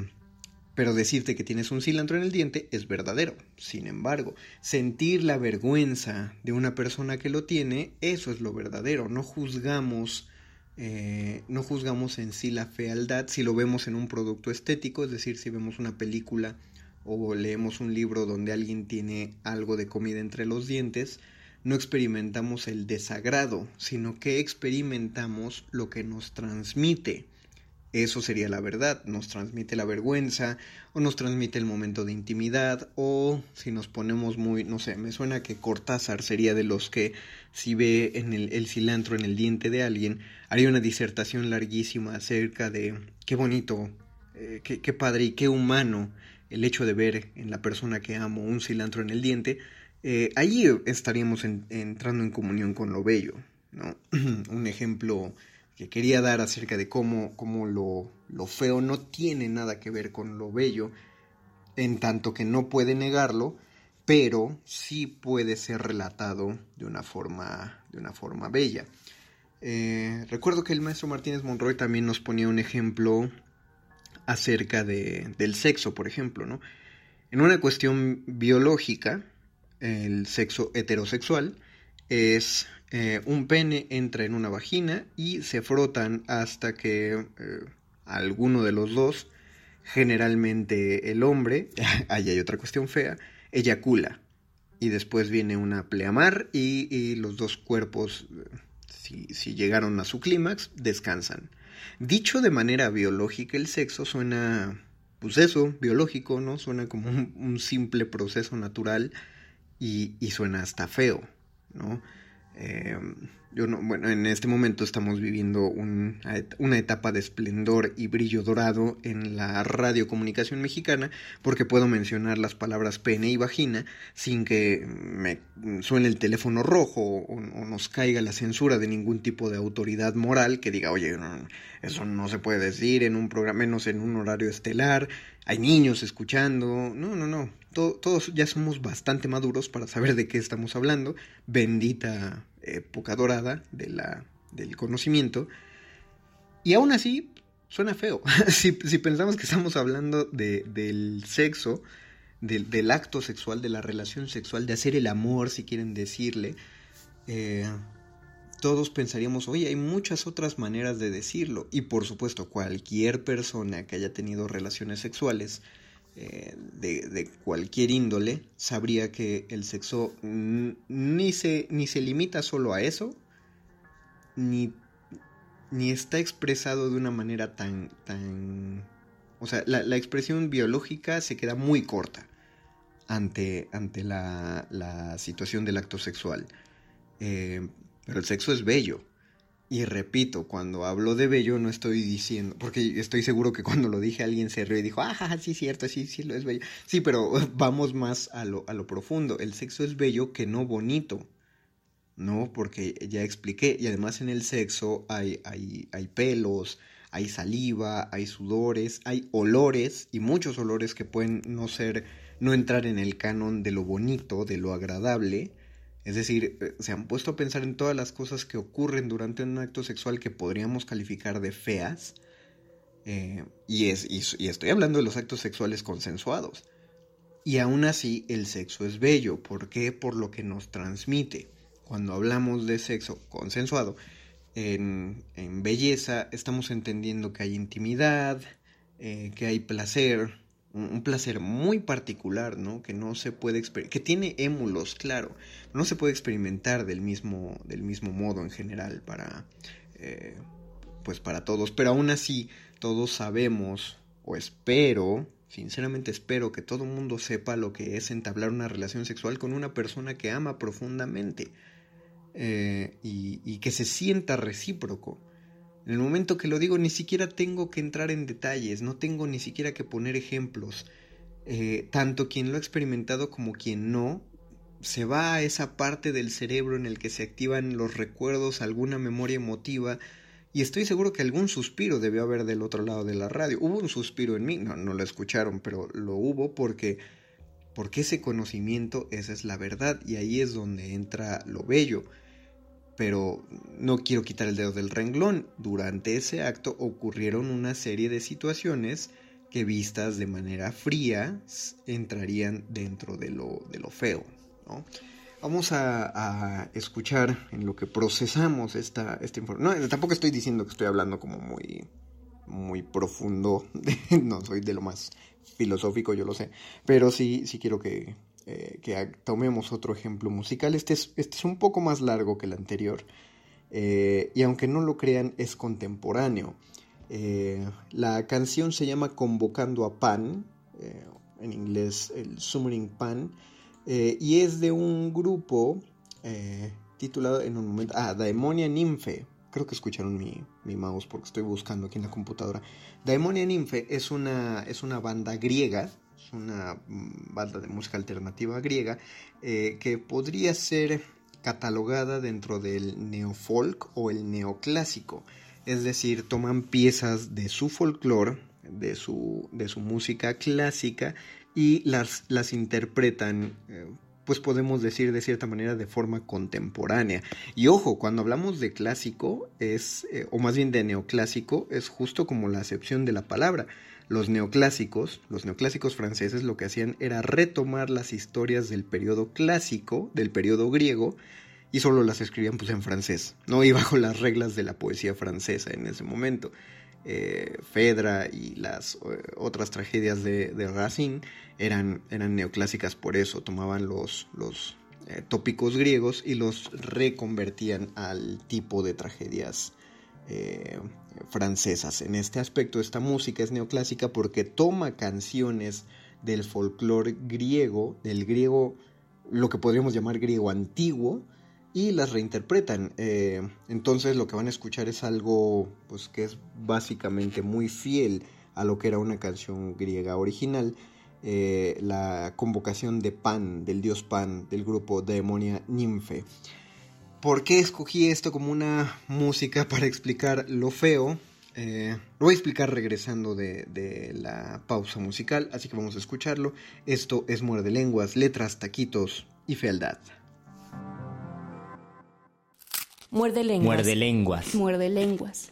pero decirte que tienes un cilantro en el diente es verdadero. Sin embargo, sentir la vergüenza de una persona que lo tiene, eso es lo verdadero. No juzgamos, eh, no juzgamos en sí la fealdad si lo vemos en un producto estético, es decir, si vemos una película o leemos un libro donde alguien tiene algo de comida entre los dientes, no experimentamos el desagrado, sino que experimentamos lo que nos transmite. Eso sería la verdad, nos transmite la vergüenza o nos transmite el momento de intimidad o si nos ponemos muy, no sé, me suena que Cortázar sería de los que si ve en el, cilantro en el diente de alguien, haría una disertación larguísima acerca de qué bonito, eh, qué, qué padre y qué humano el hecho de ver en la persona que amo un cilantro en el diente, eh, allí estaríamos en, entrando en comunión con lo bello. ¿no? un ejemplo que quería dar acerca de cómo, cómo lo, lo, feo no tiene nada que ver con lo bello, en tanto que no puede negarlo, pero sí puede ser relatado de una forma, de una forma bella. Eh, recuerdo que el maestro Martínez Monroy también nos ponía un ejemplo acerca de, del sexo, por ejemplo, ¿no? En una cuestión biológica, el sexo heterosexual es eh, un pene entra en una vagina y se frotan hasta que eh, alguno de los dos, generalmente el hombre, ahí hay otra cuestión fea, eyacula. Y después viene una pleamar y, los dos cuerpos, si, si llegaron a su clímax, descansan. Dicho de manera biológica, el sexo suena, pues eso, biológico, ¿no? Suena como un, un simple proceso natural y, y, suena hasta feo, ¿no? Eh, yo no, bueno, en este momento estamos viviendo un, una etapa de esplendor y brillo dorado en la radiocomunicación mexicana porque puedo mencionar las palabras pene y vagina sin que me suene el teléfono rojo o, nos caiga la censura de ningún tipo de autoridad moral que diga, oye, eso no se puede decir en un programa, menos en un horario estelar, hay niños escuchando, no, no, no, todo, todos ya somos bastante maduros para saber de qué estamos hablando, bendita época dorada de la, del conocimiento. Y aún así, suena feo. si, pensamos que estamos hablando de, del sexo, del, del, acto sexual, de la relación sexual, de hacer el amor, si quieren decirle, eh, todos pensaríamos, oye, hay muchas otras maneras de decirlo. Y por supuesto, cualquier persona que haya tenido relaciones sexuales eh, de, cualquier índole sabría que el sexo ni se, ni se limita solo a eso, ni, ni está expresado de una manera tan... tan o sea, la, expresión biológica se queda muy corta ante, ante la, la situación del acto sexual. Eh, pero el sexo es bello. Y repito, cuando hablo de bello no estoy diciendo, porque estoy seguro que cuando lo dije alguien se rió y dijo, ah, sí, cierto, sí, sí, lo es bello. Sí, pero vamos más a lo, a lo profundo. El sexo es bello que no bonito. No, porque ya expliqué. Y además en el sexo hay, hay, hay pelos, hay saliva, hay sudores, hay olores y muchos olores que pueden no ser, no entrar en el canon de lo bonito, de lo agradable es decir, eh, se han puesto a pensar en todas las cosas que ocurren durante un acto sexual que podríamos calificar de feas. Eh, y, es, y, estoy hablando de los actos sexuales consensuados. Y aún así el sexo es bello. ¿Por qué? Por lo que nos transmite. Cuando hablamos de sexo consensuado, en, belleza estamos entendiendo que hay intimidad, eh, que hay placer, un, placer muy particular, ¿no? Que no se puede que tiene émulos, claro, no se puede experimentar del mismo, del mismo modo en general para, eh, pues para todos, pero aún así todos sabemos, o espero, sinceramente espero que todo el mundo sepa lo que es entablar una relación sexual con una persona que ama profundamente eh, y, y que se sienta recíproco. En el momento que lo digo ni siquiera tengo que entrar en detalles, no tengo ni siquiera que poner ejemplos. Eh, tanto quien lo ha experimentado como quien no, se va a esa parte del cerebro en el que se activan los recuerdos, alguna memoria emotiva, y estoy seguro que algún suspiro debió haber del otro lado de la radio. Hubo un suspiro en mí, no, no lo escucharon, pero lo hubo porque, porque ese conocimiento, esa es la verdad, y ahí es donde entra lo bello pero no quiero quitar el dedo del renglón. Durante ese acto ocurrieron una serie de situaciones que vistas de manera fría entrarían dentro de lo, de lo feo. Vamos a, escuchar en lo que procesamos esta, esta información. No, tampoco estoy diciendo que estoy hablando como muy, muy profundo, no soy de lo más filosófico, yo lo sé, pero sí, sí quiero que, eh, que tomemos otro ejemplo musical. Este es, este es un poco más largo que el anterior. Eh, y aunque no lo crean, es contemporáneo. Eh, la canción se llama Convocando a Pan, en inglés el Summoning Pan, y es de un grupo titulado en un momento, ah, Daemonia Nymphe. Creo que escucharon mi, mi, mouse porque estoy buscando aquí en la computadora. Daemonia Nymphe es una, es una banda griega es una mm, banda de música alternativa griega eh, que podría ser catalogada dentro del neofolk o el neoclásico. Es decir, toman piezas de su folclore, de su, de su música clásica y las, las interpretan eh, pues podemos decir de cierta manera de forma contemporánea. Y ojo, cuando hablamos de clásico es, eh, o más bien de neoclásico, es justo como la acepción de la palabra. Los neoclásicos, los neoclásicos franceses lo que hacían era retomar las historias del periodo clásico, del periodo griego, y solo las escribían pues en francés, ¿no? Y bajo las reglas de la poesía francesa en ese momento. Eh, Fedra y las eh, otras tragedias de, Racine eran, eran neoclásicas por eso, tomaban los, los eh, tópicos griegos y los reconvertían al tipo de tragedias francesas. En este aspecto, esta música es neoclásica porque toma canciones del folclore griego, del griego, lo que podríamos llamar griego antiguo, y las reinterpretan. Eh, entonces lo que van a escuchar es algo pues, que es básicamente muy fiel a lo que era una canción griega original. Eh, la convocación de Pan, del dios Pan, del grupo Demonia Nymphe. ¿Por qué escogí esto como una música para explicar lo feo? Eh, lo voy a explicar regresando de, la pausa musical, así que vamos a escucharlo. Esto es Muerde Lenguas, letras, taquitos y fealdad. Muerde lenguas. Muerde lenguas. Muerde lenguas.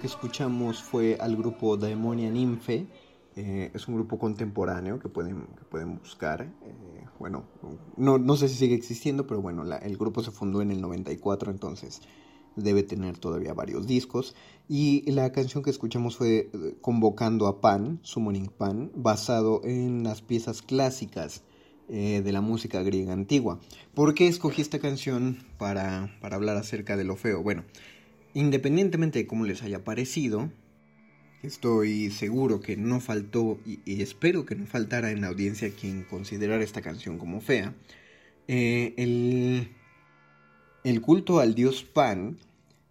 Que escuchamos fue al grupo Daemonia Ninfe. Eh, es un grupo contemporáneo que pueden, que pueden buscar. Eh, bueno, no, no, sé si sigue existiendo, pero bueno, la, el grupo se fundó en el 94, entonces debe tener todavía varios discos. Y la canción que escuchamos fue eh, Convocando a Pan, Summoning Pan, basado en las piezas clásicas eh, de la música griega antigua. ¿Por qué escogí esta canción para, para hablar acerca de lo feo? Bueno, independientemente de cómo les haya parecido, estoy seguro que no faltó y, espero que no faltara en la audiencia quien considerara esta canción como fea. Eh, el, culto al dios Pan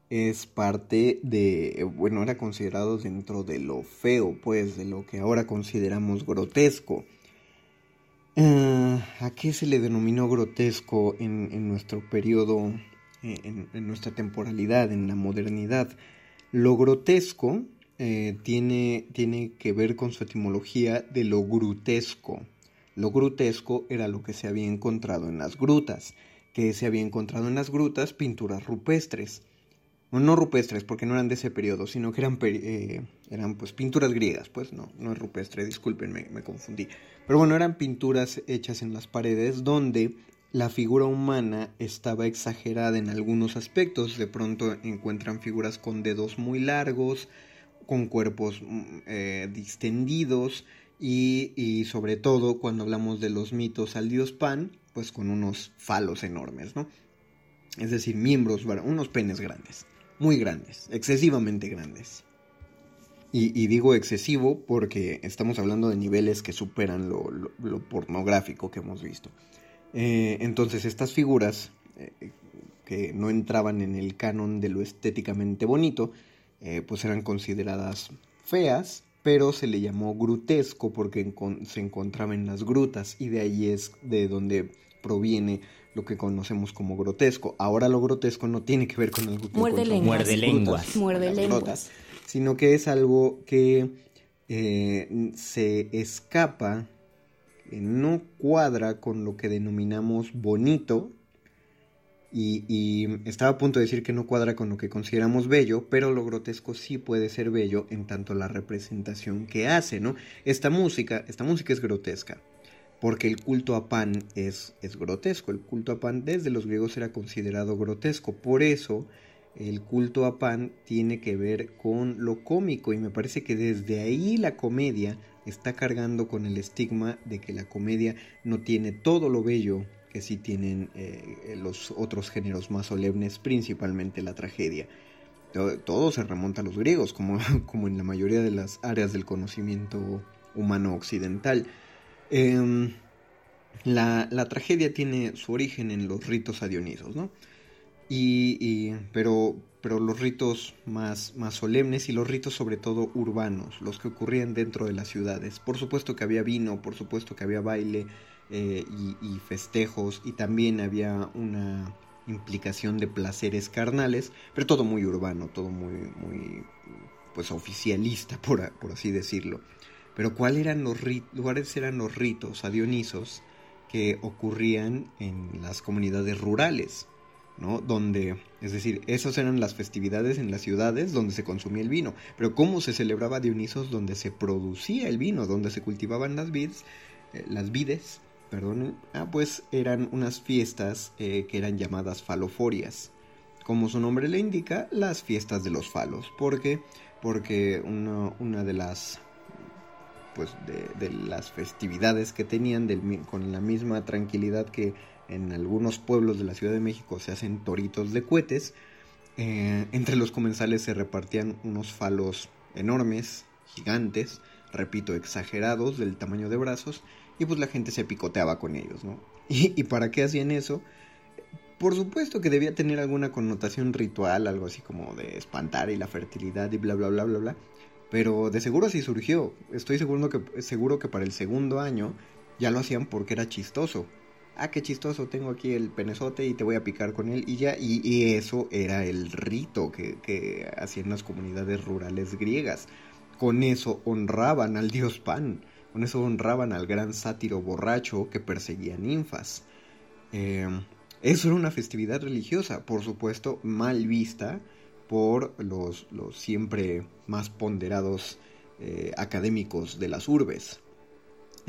es parte de, bueno, era considerado dentro de lo feo, pues, de lo que ahora consideramos grotesco. Uh, ¿A qué se le denominó grotesco en, en nuestro periodo, en, en, nuestra temporalidad, en la modernidad? Lo grotesco eh, tiene, tiene que ver con su etimología de lo grutesco. Lo grutesco era lo que se había encontrado en las grutas, que se había encontrado en las grutas pinturas rupestres no rupestres porque no eran de ese periodo, sino que eran, eh, eran pues pinturas griegas, pues no, no es rupestre, discúlpenme, me confundí. Pero bueno, eran pinturas hechas en las paredes donde la figura humana estaba exagerada en algunos aspectos, de pronto encuentran figuras con dedos muy largos, con cuerpos mm, eh, distendidos y, y sobre todo cuando hablamos de los mitos al dios Pan, pues con unos falos enormes, ¿no? Es decir, miembros, unos penes grandes muy grandes, excesivamente grandes. Y, digo excesivo porque estamos hablando de niveles que superan lo, lo pornográfico que hemos visto. Eh, entonces estas figuras eh, que no entraban en el canon de lo estéticamente bonito, eh, pues eran consideradas feas, pero se le llamó grutesco porque se encontraba en las grutas y de ahí es de donde proviene lo que conocemos como grotesco. Ahora lo grotesco no tiene que ver con algo que muerde lenguas, muerde lenguas, muerde lenguas, sino que es algo que eh, se escapa, no cuadra con lo que denominamos bonito. Y, y, estaba a punto de decir que no cuadra con lo que consideramos bello, pero lo grotesco sí puede ser bello en tanto la representación que hace, ¿no? Esta música, esta música es grotesca porque el culto a Pan es, es grotesco. El culto a Pan desde los griegos era considerado grotesco. Por eso el culto a Pan tiene que ver con lo cómico y me parece que desde ahí la comedia está cargando con el estigma de que la comedia no tiene todo lo bello que sí tienen eh, los otros géneros más solemnes, principalmente la tragedia. Todo, se remonta a los griegos, como, como en la mayoría de las áreas del conocimiento humano occidental. Eh, la, la, tragedia tiene su origen en los ritos adionisos, ¿no? Y, pero, pero los ritos más, más solemnes y los ritos sobre todo urbanos, los que ocurrían dentro de las ciudades. Por supuesto que había vino, por supuesto que había baile eh, y, festejos y también había una implicación de placeres carnales, pero todo muy urbano, todo muy, muy pues oficialista, por, por así decirlo. Pero ¿cuáles eran los, cuáles eran los ritos adionisos que ocurrían en las comunidades rurales? Donde, es decir, esas eran las festividades en las ciudades donde se consumía el vino. Pero ¿cómo se celebraba Dionisos donde se producía el vino, donde se cultivaban las vides, eh, las vides, perdón, ah, pues eran unas fiestas eh, que eran llamadas faloforias. Como su nombre le indica, las fiestas de los falos. ¿Por qué? Porque una, una de las pues de, de, las festividades que tenían del, con la misma tranquilidad que en algunos pueblos de la Ciudad de México se hacen toritos de cohetes eh, entre los comensales se repartían unos falos enormes gigantes repito exagerados del tamaño de brazos y pues la gente se picoteaba con ellos no y, y para qué hacían eso por supuesto que debía tener alguna connotación ritual, algo así como de espantar y la fertilidad y bla bla bla bla bla. Pero de seguro sí surgió. Estoy seguro que, seguro que para el segundo año ya lo hacían porque era chistoso. Ah, qué chistoso, tengo aquí el penezote y te voy a picar con él y ya. Y, y eso era el rito que, que hacían las comunidades rurales griegas. Con eso honraban al dios Pan. Con eso honraban al gran sátiro borracho que perseguía ninfas. Eh, eso era una festividad religiosa, por supuesto, mal vista por los, los siempre más ponderados eh, académicos de las urbes.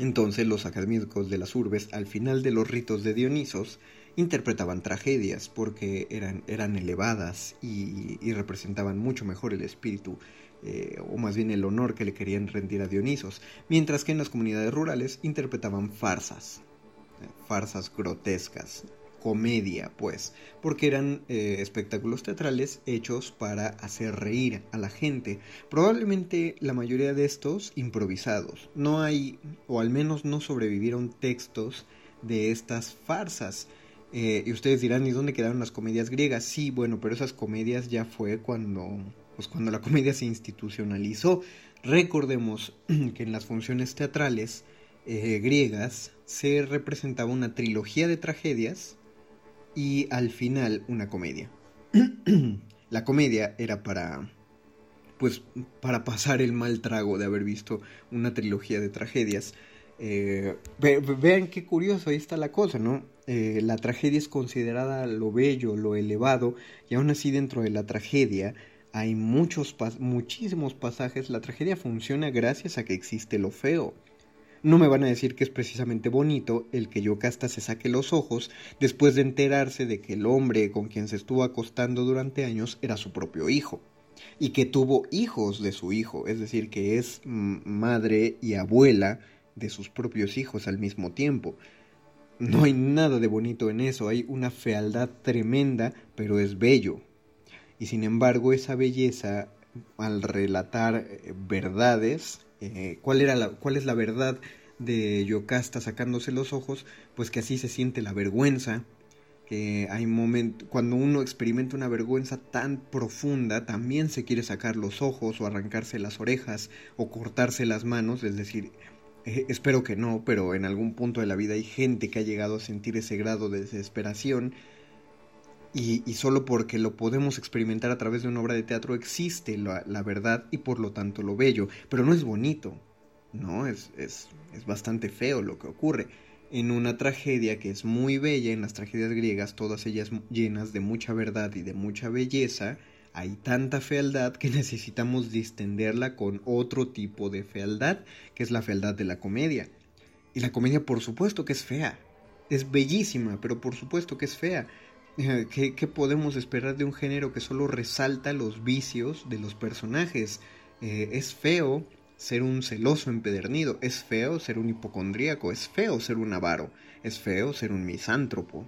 Entonces los académicos de las urbes, al final de los ritos de Dionisos, interpretaban tragedias porque eran, eran elevadas y, representaban mucho mejor el espíritu, eh, o más bien el honor que le querían rendir a Dionisos, mientras que en las comunidades rurales interpretaban farsas, eh, farsas grotescas, comedia, pues, porque eran eh, espectáculos teatrales hechos para hacer reír a la gente. Probablemente la mayoría de estos improvisados. No hay, o al menos no sobrevivieron textos de estas farsas. Eh, y ustedes dirán, ¿y dónde quedaron las comedias griegas? Sí, bueno, pero esas comedias ya fue cuando, pues cuando la comedia se institucionalizó. Recordemos que en las funciones teatrales eh, griegas se representaba una trilogía de tragedias y al final una comedia. la comedia era para pues para pasar el mal trago de haber visto una trilogía de tragedias. Eh, vean qué curioso, ahí está la cosa, ¿no? Eh, la tragedia es considerada lo bello, lo elevado, y aún así dentro de la tragedia hay muchos, muchísimos pasajes. La tragedia funciona gracias a que existe lo feo. No me van a decir que es precisamente bonito el que Yocasta se saque los ojos después de enterarse de que el hombre con quien se estuvo acostando durante años era su propio hijo y que tuvo hijos de su hijo, es decir, que es madre y abuela de sus propios hijos al mismo tiempo. No hay nada de bonito en eso, hay una fealdad tremenda, pero es bello. Y sin embargo, esa belleza, al relatar eh, verdades, eh, cuál, era la, cuál es la verdad de Yocasta sacándose los ojos, pues que así se siente la vergüenza, que hay momentos, cuando uno experimenta una vergüenza tan profunda, también se quiere sacar los ojos o arrancarse las orejas o cortarse las manos, es decir, eh, espero que no, pero en algún punto de la vida hay gente que ha llegado a sentir ese grado de desesperación y, solo porque lo podemos experimentar a través de una obra de teatro existe la, verdad y por lo tanto lo bello, pero no es bonito, ¿no? Es, es, es bastante feo lo que ocurre. En una tragedia que es muy bella, en las tragedias griegas, todas ellas llenas de mucha verdad y de mucha belleza, hay tanta fealdad que necesitamos distenderla con otro tipo de fealdad, que es la fealdad de la comedia. Y la comedia por supuesto que es fea, es bellísima, pero por supuesto que es fea. ¿Qué, podemos esperar de un género que solo resalta los vicios de los personajes? Eh, es feo ser un celoso empedernido, es feo ser un hipocondríaco, es feo ser un avaro, es feo ser un misántropo.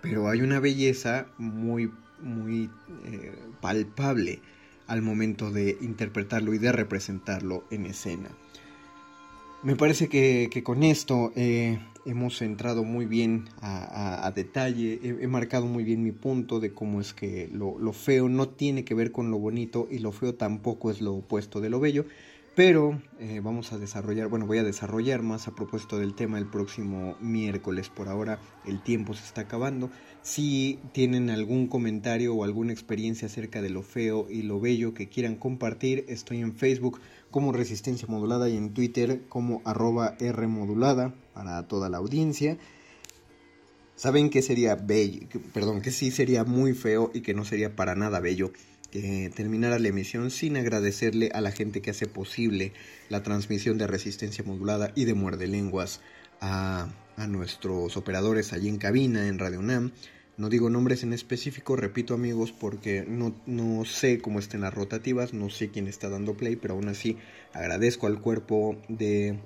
Pero hay una belleza muy, muy eh, palpable al momento de interpretarlo y de representarlo en escena. Me parece que, con esto eh, hemos entrado muy bien a, detalle, he, marcado muy bien mi punto de cómo es que lo, feo no tiene que ver con lo bonito y lo feo tampoco es lo opuesto de lo bello, pero eh, vamos a desarrollar, bueno, voy a desarrollar más a propósito del tema el próximo miércoles. Por ahora el tiempo se está acabando. Si tienen algún comentario o alguna experiencia acerca de lo feo y lo bello que quieran compartir, estoy en Facebook como Resistencia Modulada y en Twitter como arroba para toda la audiencia. Saben que sería bello, perdón, que sí sería muy feo y que no sería para nada bello que terminara la emisión sin agradecerle a la gente que hace posible la transmisión de resistencia modulada y de muerde lenguas a, a nuestros operadores allí en cabina en Radio UNAM. No digo nombres en específico, repito amigos, porque no, no sé cómo estén las rotativas, no sé quién está dando play, pero aún así agradezco al cuerpo de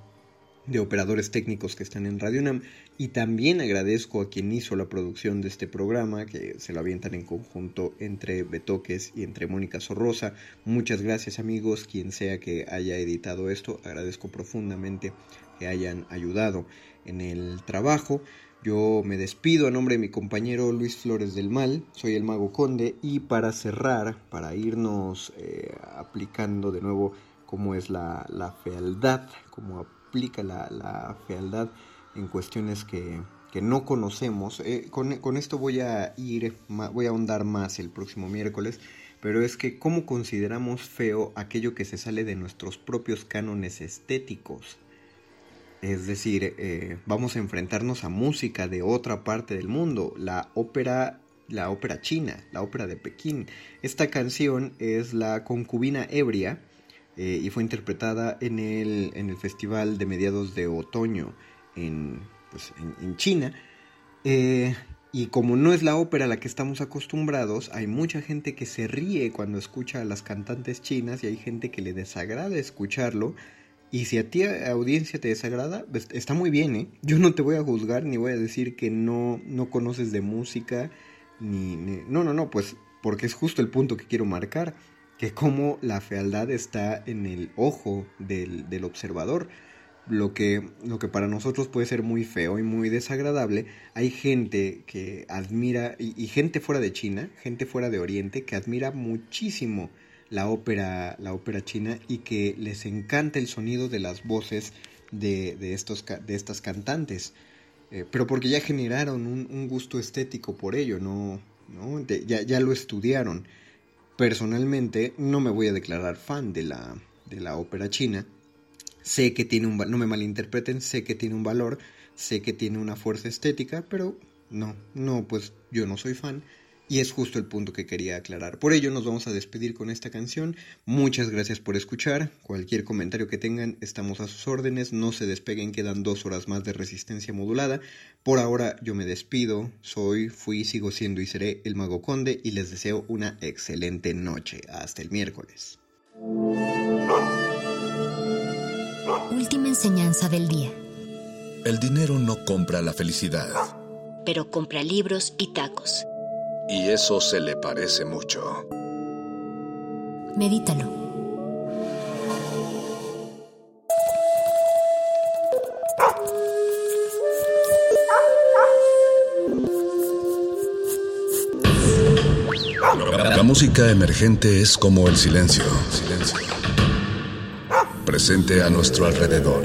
de operadores técnicos que están en Radio Nam y también agradezco a quien hizo la producción de este programa que se lo avientan en conjunto entre Betoques y entre Mónica Sorrosa. Muchas gracias amigos, quien sea que haya editado esto, agradezco profundamente que hayan ayudado en el trabajo. Yo me despido a nombre de mi compañero Luis Flores del Mal, soy el Mago Conde y para cerrar, para irnos eh, aplicando de nuevo cómo es la, fealdad, como explica la, fealdad en cuestiones que, no conocemos. Eh, con, esto voy a ir, voy a ahondar más el próximo miércoles, pero es que cómo consideramos feo aquello que se sale de nuestros propios cánones estéticos. Es decir, eh, vamos a enfrentarnos a música de otra parte del mundo. La ópera la ópera china, la ópera de Pekín. Esta canción es la concubina ebria eh, y fue interpretada en el, en el festival de mediados de otoño en, pues, en, China. Eh, y como no es la ópera a la que estamos acostumbrados, hay mucha gente que se ríe cuando escucha a las cantantes chinas y hay gente que le desagrada escucharlo. Y si a ti, audiencia, te desagrada, pues, está muy bien, ¿eh? Yo no te voy a juzgar ni voy a decir que no, no conoces de música, ni, ni... No, no, no, pues porque es justo el punto que quiero marcar, que como la fealdad está en el ojo del, del observador lo que, lo que para nosotros puede ser muy feo y muy desagradable, hay gente que admira, y, gente fuera de China, gente fuera de Oriente, que admira muchísimo la ópera, la ópera china y que les encanta el sonido de las voces de, de estos, de estas cantantes. Eh, pero porque ya generaron un, gusto estético por ello, no, ¿no? Ya, ya lo estudiaron. Personalmente no me voy a declarar fan de la, de la ópera china, sé que tiene un no me malinterpreten, sé que tiene un valor, sé que tiene una fuerza estética, pero no, no, pues yo no soy fan y es justo el punto que quería aclarar. Por ello nos vamos a despedir con esta canción. Muchas gracias por escuchar. Cualquier comentario que tengan, estamos a sus órdenes. No se despeguen, quedan dos horas más de resistencia modulada. Por ahora yo me despido. Soy, fui, sigo siendo y seré el Mago Conde y les deseo una excelente noche. Hasta el miércoles. Última enseñanza del día. El dinero no compra la felicidad. Pero compra libros y tacos. Y eso se le parece mucho. Medítalo. La música emergente es como el silencio. Silencio. Presente a nuestro alrededor.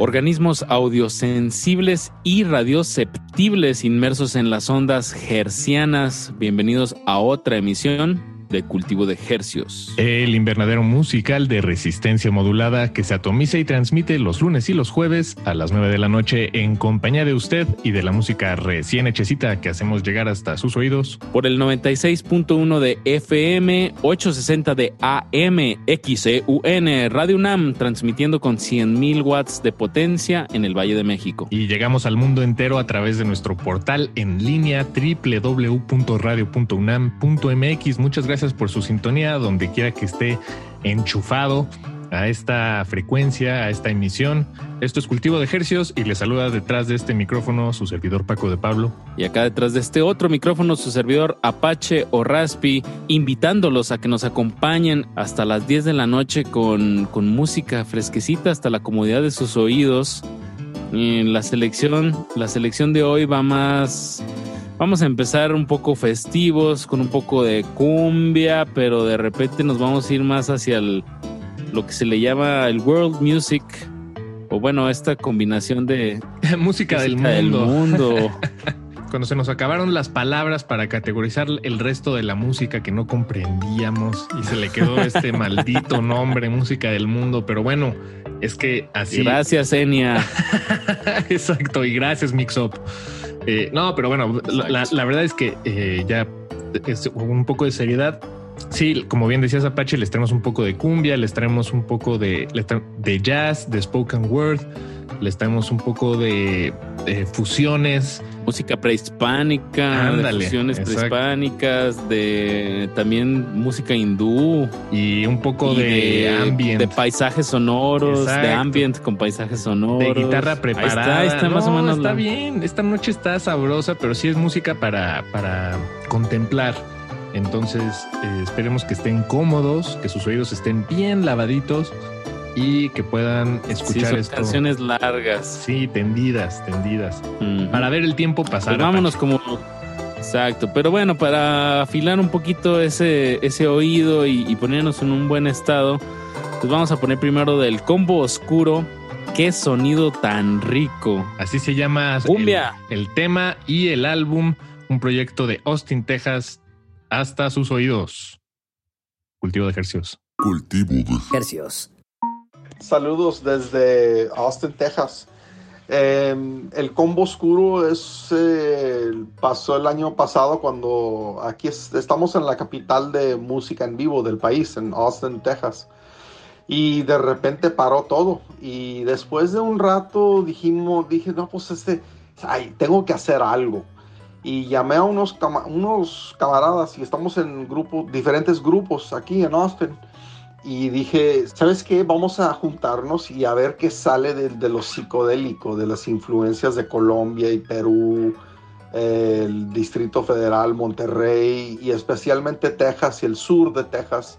Organismos audiosensibles y radioceptibles inmersos en las ondas hercianas. Bienvenidos a otra emisión de cultivo de hercios. El invernadero musical de resistencia modulada que se atomiza y transmite los lunes y los jueves a las 9 de la noche en compañía de usted y de la música recién hechecita que hacemos llegar hasta sus oídos. Por el 96.1 de FM, 860 de AM, XEUN, Radio UNAM, transmitiendo con 100.000 watts de potencia en el Valle de México. Y llegamos al mundo entero a través de nuestro portal en línea www.radio.unam.mx. Muchas gracias por su sintonía, donde quiera que esté enchufado a esta frecuencia, a esta emisión. Esto es Cultivo de Ejercios y le saluda detrás de este micrófono su servidor Paco de Pablo. Y acá detrás de este otro micrófono su servidor Apache o Raspi, invitándolos a que nos acompañen hasta las 10 de la noche con, con música fresquecita hasta la comodidad de sus oídos. La selección, la selección de hoy va más Vamos a empezar un poco festivos, con un poco de cumbia, pero de repente nos vamos a ir más hacia el, lo que se le llama el world music, o bueno, esta combinación de música, música del mundo. Del mundo. Cuando se nos acabaron las palabras para categorizar el resto de la música que no comprendíamos y se le quedó este maldito nombre, música del mundo, pero bueno, es que así. Gracias, Enia. Exacto, y gracias, Mixup. Eh, no, pero bueno, la, la, verdad es que eh, ya es un poco de seriedad. Sí, como bien decías Apache, les traemos un poco de cumbia, les traemos un poco de, de jazz, de spoken word, les traemos un poco de, de fusiones. Música prehispánica, Ándale, de fusiones exacto. prehispánicas, de también música hindú. Y un poco y de, ambient. De paisajes sonoros, Exacto. de ambient con paisajes sonoros. De guitarra preparada. Ahí está, ahí está más No, o menos. Está la- bien, esta noche está sabrosa, pero sí es música para, para contemplar. Entonces, eh, esperemos que estén cómodos, que sus oídos estén bien lavaditos y que puedan Sí, escuchar son esto. canciones largas. Sí, tendidas, tendidas. Para ver el tiempo pasar. Pues vámonos Apache. como Exacto, pero bueno, para afilar un poquito ese, ese oído y, y ponernos en un buen estado, pues vamos a poner primero del combo oscuro. Qué sonido tan rico. Así se llama Cumbia. El, el tema y el álbum, un proyecto de Austin, Texas, hasta sus oídos. Cultivo de ejercicios. Cultivo de Hercios. Saludos desde Austin, Texas. Eh, el combo oscuro es eh, pasó el año pasado cuando aquí es- estamos en la capital de música en vivo del país, en Austin, Texas. Y de repente paró todo. Y después de un rato dijimos, dije, no, pues este, ay, tengo que hacer algo. Y llamé a unos, unos camaradas y estamos en grupos, diferentes grupos aquí en Austin. Y dije, ¿sabes qué? Vamos a juntarnos y a ver qué sale de, de lo psicodélico, de las influencias de Colombia y Perú, el Distrito Federal, Monterrey y especialmente Texas y el sur de Texas,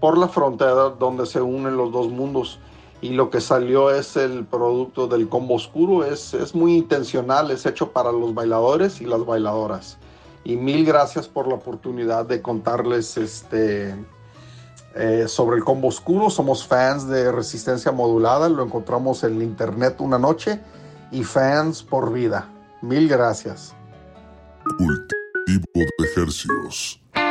por la frontera donde se unen los dos mundos. Y lo que salió es el producto del combo oscuro, es, es muy intencional, es hecho para los bailadores y las bailadoras. Y mil gracias por la oportunidad de contarles este, eh, sobre el combo oscuro. Somos fans de resistencia modulada, lo encontramos en internet una noche y fans por vida. Mil gracias. de.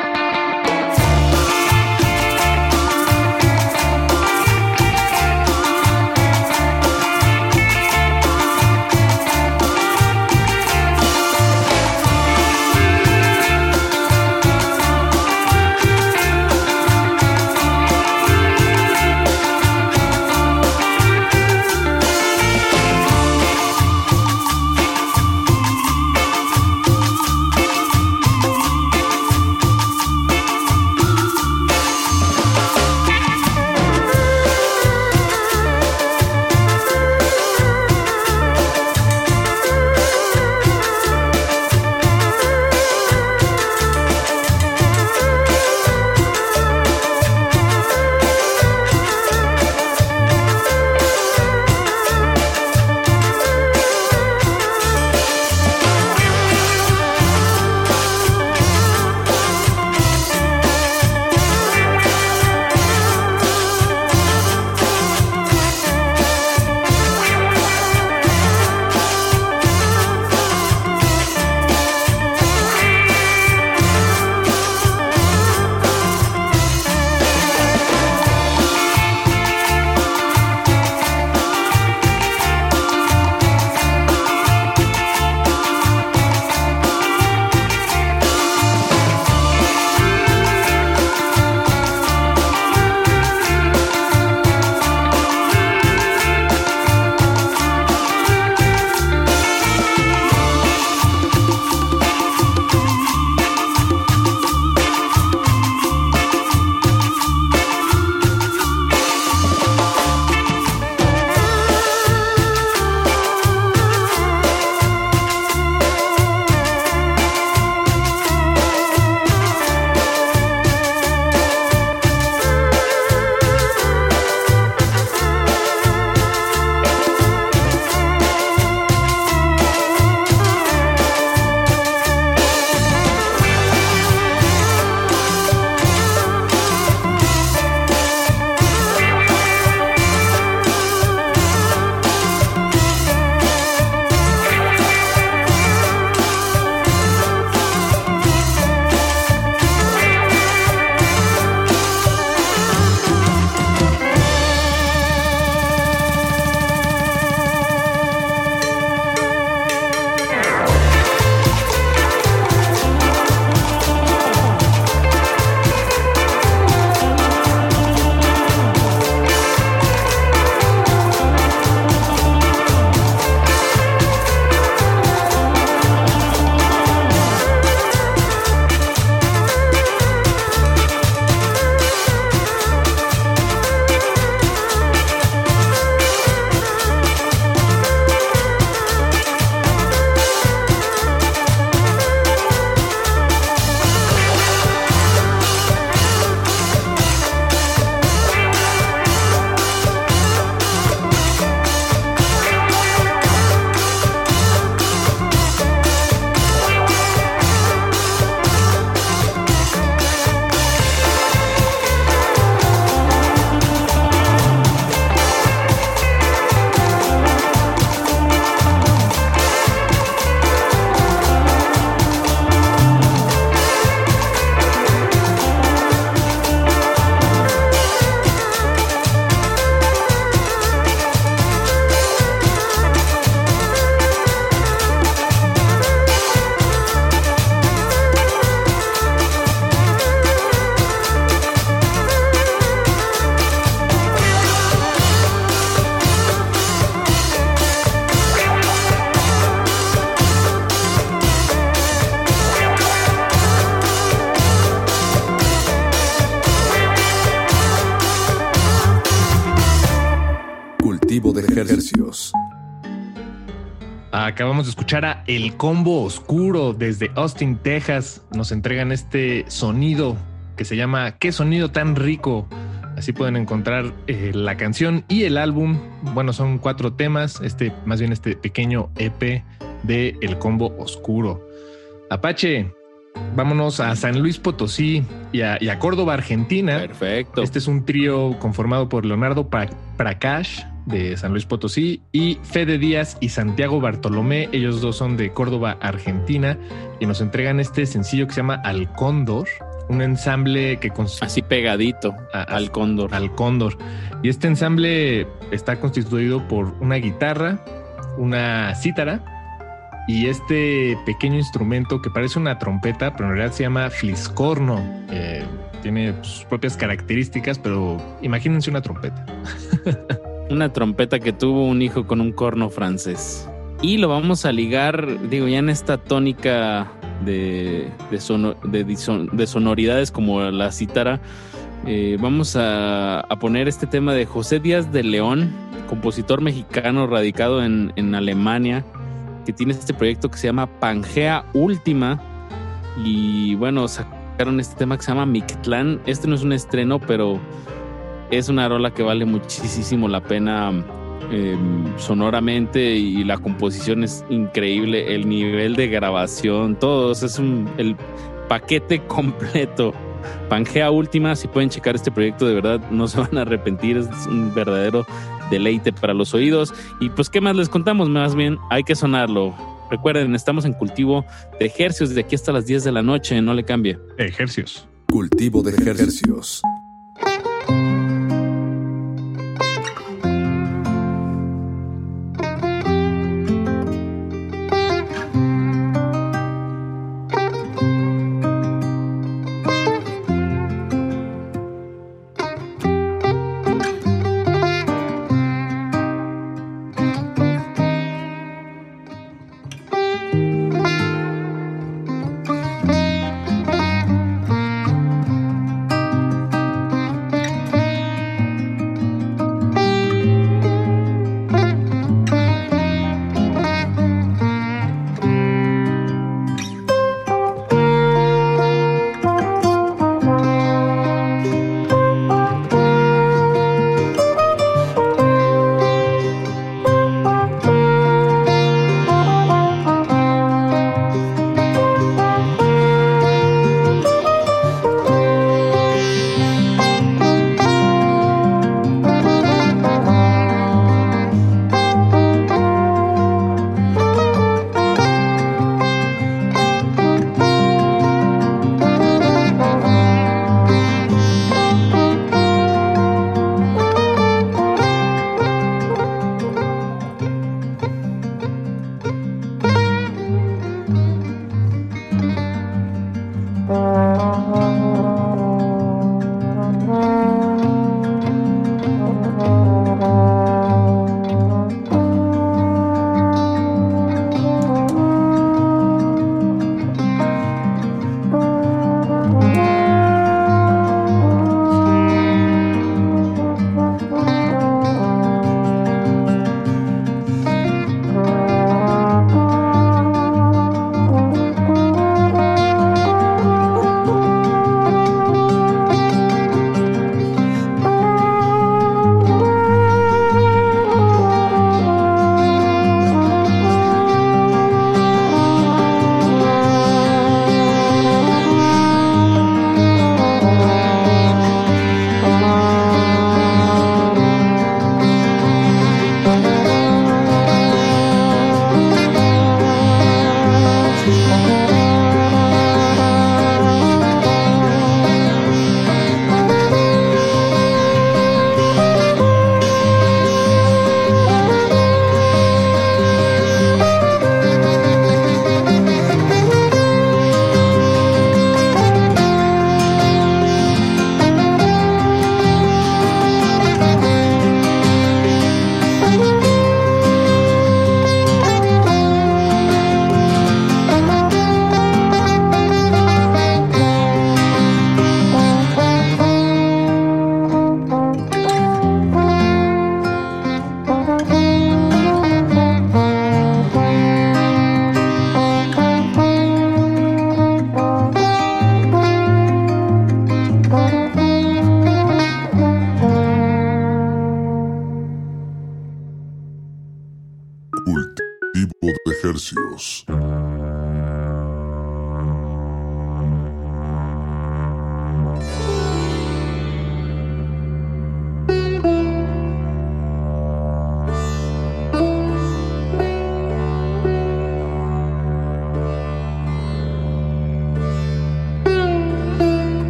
El Combo Oscuro desde Austin, Texas. Nos entregan este sonido que se llama ¿Qué sonido tan rico? Así pueden encontrar eh, la canción y el álbum. Bueno, son cuatro temas. Este, más bien este pequeño EP de El Combo Oscuro. Apache, vámonos a San Luis Potosí y a, y a Córdoba, Argentina. Perfecto. Este es un trío conformado por Leonardo Prakash de San Luis Potosí y Fede Díaz y Santiago Bartolomé. Ellos dos son de Córdoba, Argentina y nos entregan este sencillo que se llama Al Cóndor, un ensamble que cons- Así pegadito a- al cóndor. al cóndor. Y este ensamble está constituido por una guitarra, una cítara y este pequeño instrumento que parece una trompeta, pero en realidad se llama fliscorno. Eh, tiene sus propias características, pero imagínense una trompeta. Una trompeta que tuvo un hijo con un corno francés. Y lo vamos a ligar, digo, ya en esta tónica de, de, sono- de dison- de sonoridades como la cítara. eh, vamos a, a poner este tema de José Díaz de León, compositor mexicano radicado en, en Alemania, que tiene este proyecto que se llama Pangea Última. Y bueno, sacaron este tema que se llama Mictlán. Este no es un estreno, pero es una rola que vale muchísimo la pena eh, sonoramente y la composición es increíble, el nivel de grabación, todo, es un, el paquete completo. Pangea Última, si pueden checar este proyecto, de verdad no se van a arrepentir, es un verdadero deleite para los oídos. Y pues, ¿qué más les contamos? Más bien, hay que sonarlo. Recuerden, estamos en cultivo de ejercicios de aquí hasta las 10 de la noche, no le cambie. Ejercios. Cultivo de Hercios.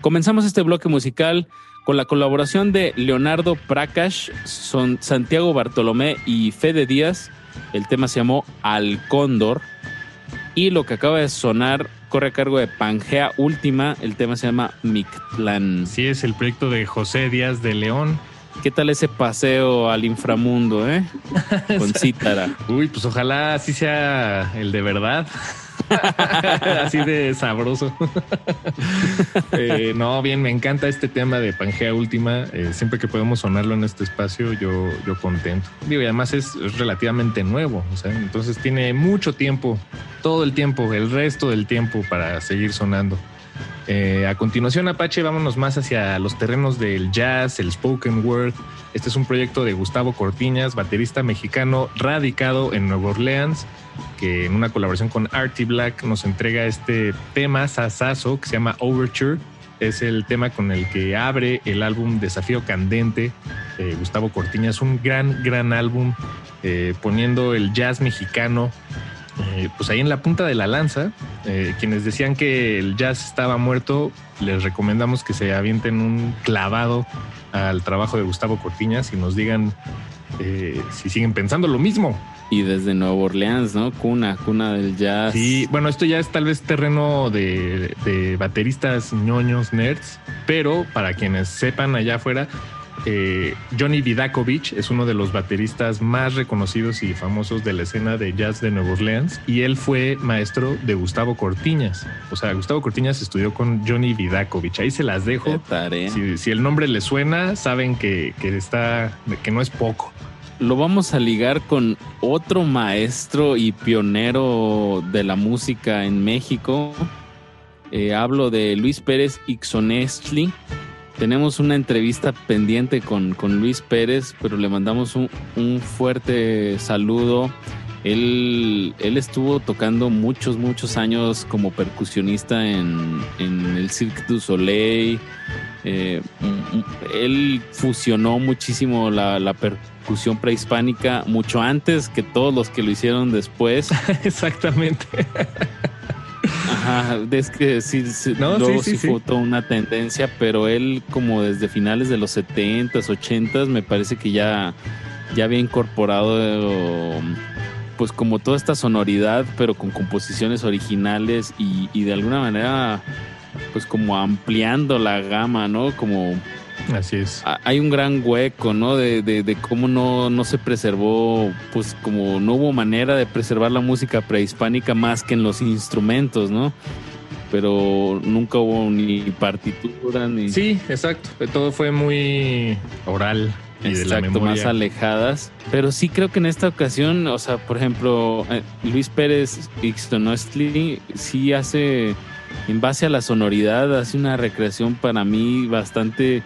Comenzamos este bloque musical con la colaboración de Leonardo Prakash, son Santiago Bartolomé y Fede Díaz. El tema se llamó Al Cóndor. Y lo que acaba de sonar corre a cargo de Pangea Última. El tema se llama Mictlán. Sí, es el proyecto de José Díaz de León. ¿Qué tal ese paseo al inframundo, eh? Con cítara. Uy, pues ojalá así sea el de verdad. Así de sabroso. Eh, no, bien, me encanta este tema de Pangea Última. Eh, siempre que podemos sonarlo en este espacio, yo, yo contento. Digo, y además es, relativamente nuevo. O sea, entonces tiene mucho tiempo, todo el tiempo, el resto del tiempo para seguir sonando. Eh, a continuación, Apache, vámonos más hacia los terrenos del jazz, el spoken word. Este es un proyecto de Gustavo Cortiñas, baterista mexicano radicado en Nueva Orleans que en una colaboración con Artie Black nos entrega este tema sasazo que se llama Overture. Es el tema con el que abre el álbum Desafío Candente. Eh, Gustavo Cortiña es un gran, gran álbum eh, poniendo el jazz mexicano eh, pues ahí en la punta de la lanza. quienes decían que el jazz estaba muerto, les recomendamos que se avienten un clavado al trabajo de Gustavo Cortiñas y nos digan si siguen pensando lo mismo. Y desde Nueva Orleans, ¿no? Cuna, cuna del jazz. Sí, bueno, esto ya es tal vez terreno de, bateristas ñoños, nerds, pero para quienes sepan allá afuera, eh, Johnny Vidakovich es uno de los bateristas más reconocidos y famosos de la escena de jazz de Nueva Orleans y él fue maestro de Gustavo Cortiñas. O sea, Gustavo Cortiñas estudió con Johnny Vidakovich. Ahí se las dejo. Si, si, el nombre le suena, saben que, que, está, que no es poco lo vamos a ligar con otro maestro y pionero de la música en México. Eh, hablo de Luis Pérez Ixonestli. Tenemos una entrevista pendiente con, Luis Pérez, pero le mandamos un, fuerte saludo. Él, él, estuvo tocando muchos, muchos años como percusionista en, el Cirque du Soleil. Eh, él fusionó muchísimo la, la percusión prehispánica mucho antes que todos los que lo hicieron después. Exactamente. Es que sí, sí luego sí, fue toda una tendencia, pero él como desde finales de los 70s, 80s, me parece que ya, ya había incorporado pues como toda esta sonoridad, pero con composiciones originales y, y de alguna manera pues como ampliando la gama, ¿no? Como Así es. Hay un gran hueco, ¿no? De, de, cómo no, no se preservó, pues como no hubo manera de preservar la música prehispánica más que en los instrumentos, ¿no? Pero nunca hubo ni partitura ni... Sí, exacto. Todo fue muy oral. Y Exacto, más alejadas. Pero sí creo que en esta ocasión, o sea, por ejemplo, eh, Luis Pérez Ixtonostli sí hace en base a la sonoridad, hace una recreación para mí bastante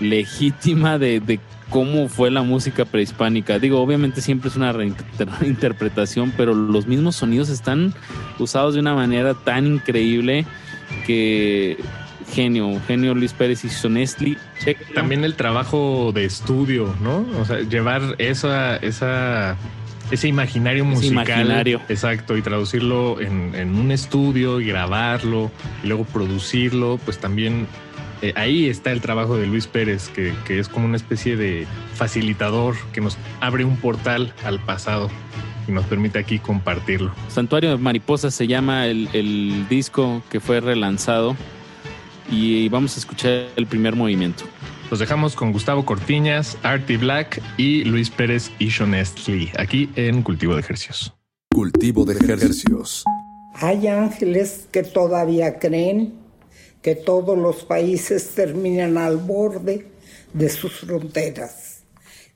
legítima de, cómo fue la música prehispánica. Digo, obviamente siempre es una reinterpretación, pero los mismos sonidos están usados de una manera tan increíble que genio, genio Luis Pérez y Sonestli. También el trabajo de estudio, ¿no? O sea, llevar esa, esa ese imaginario musical. Exacto, y traducirlo en, un estudio y grabarlo y luego producirlo, pues también eh, ahí está el trabajo de Luis Pérez, que, es como una especie de facilitador que nos abre un portal al pasado y nos permite aquí compartirlo. Santuario de Mariposas se llama el, el disco que fue relanzado y vamos a escuchar el primer movimiento. Los dejamos con Gustavo Cortiñas, Artie Black y Luis Pérez y Lee, aquí en Cultivo de Ejercicios. Cultivo de Ejercicios. Hay ángeles que todavía creen que todos los países terminan al borde de sus fronteras.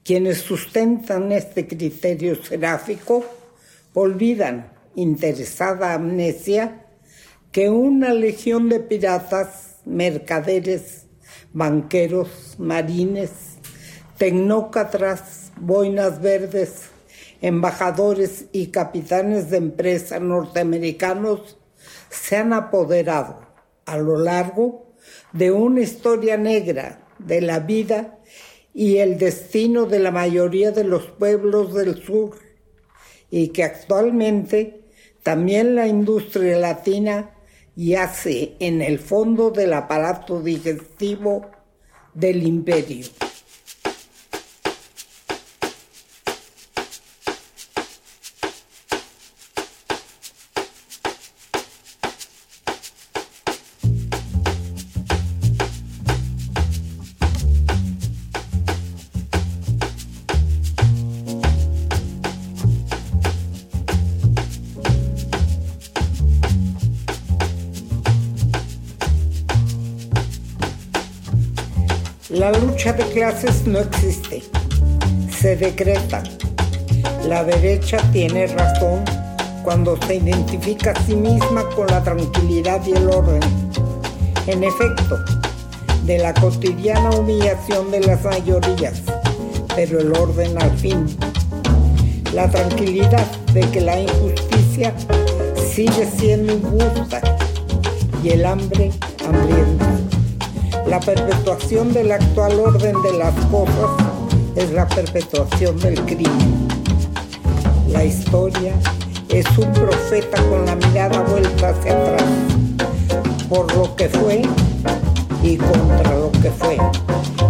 Quienes sustentan este criterio seráfico olvidan, interesada amnesia, que una legión de piratas, mercaderes, banqueros, marines, tecnócratas, boinas verdes, embajadores y capitanes de empresas norteamericanos se han apoderado a lo largo de una historia negra de la vida y el destino de la mayoría de los pueblos del sur y que actualmente también la industria latina yace en el fondo del aparato digestivo del imperio. De clases no existe, se decreta. La derecha tiene razón cuando se identifica a sí misma con la tranquilidad y el orden. En efecto, de la cotidiana humillación de las mayorías, pero el orden al fin. La tranquilidad de que la injusticia sigue siendo injusta y el hambre hambrienta. La perpetuación del actual orden de las cosas es la perpetuación del crimen. La historia es un profeta con la mirada vuelta hacia atrás, por lo que fue y contra lo que fue,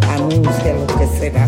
anuncia lo que será.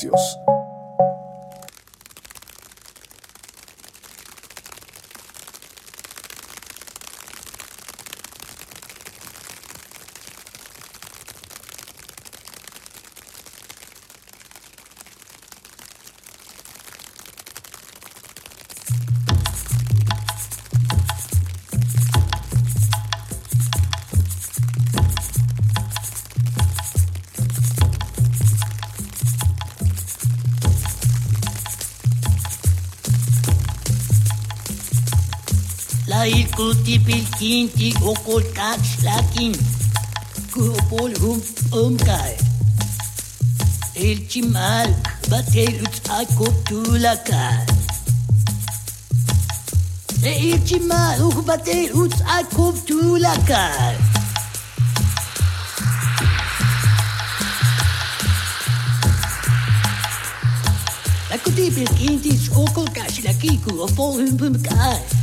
precios. Kutipil kinti okotak lakin. Kupol hum omkal. El chimal batel utakot tulakal. El chimal uk batel utakot tulakal. La kutipil kinti okotak lakin. Kupol hum omkal.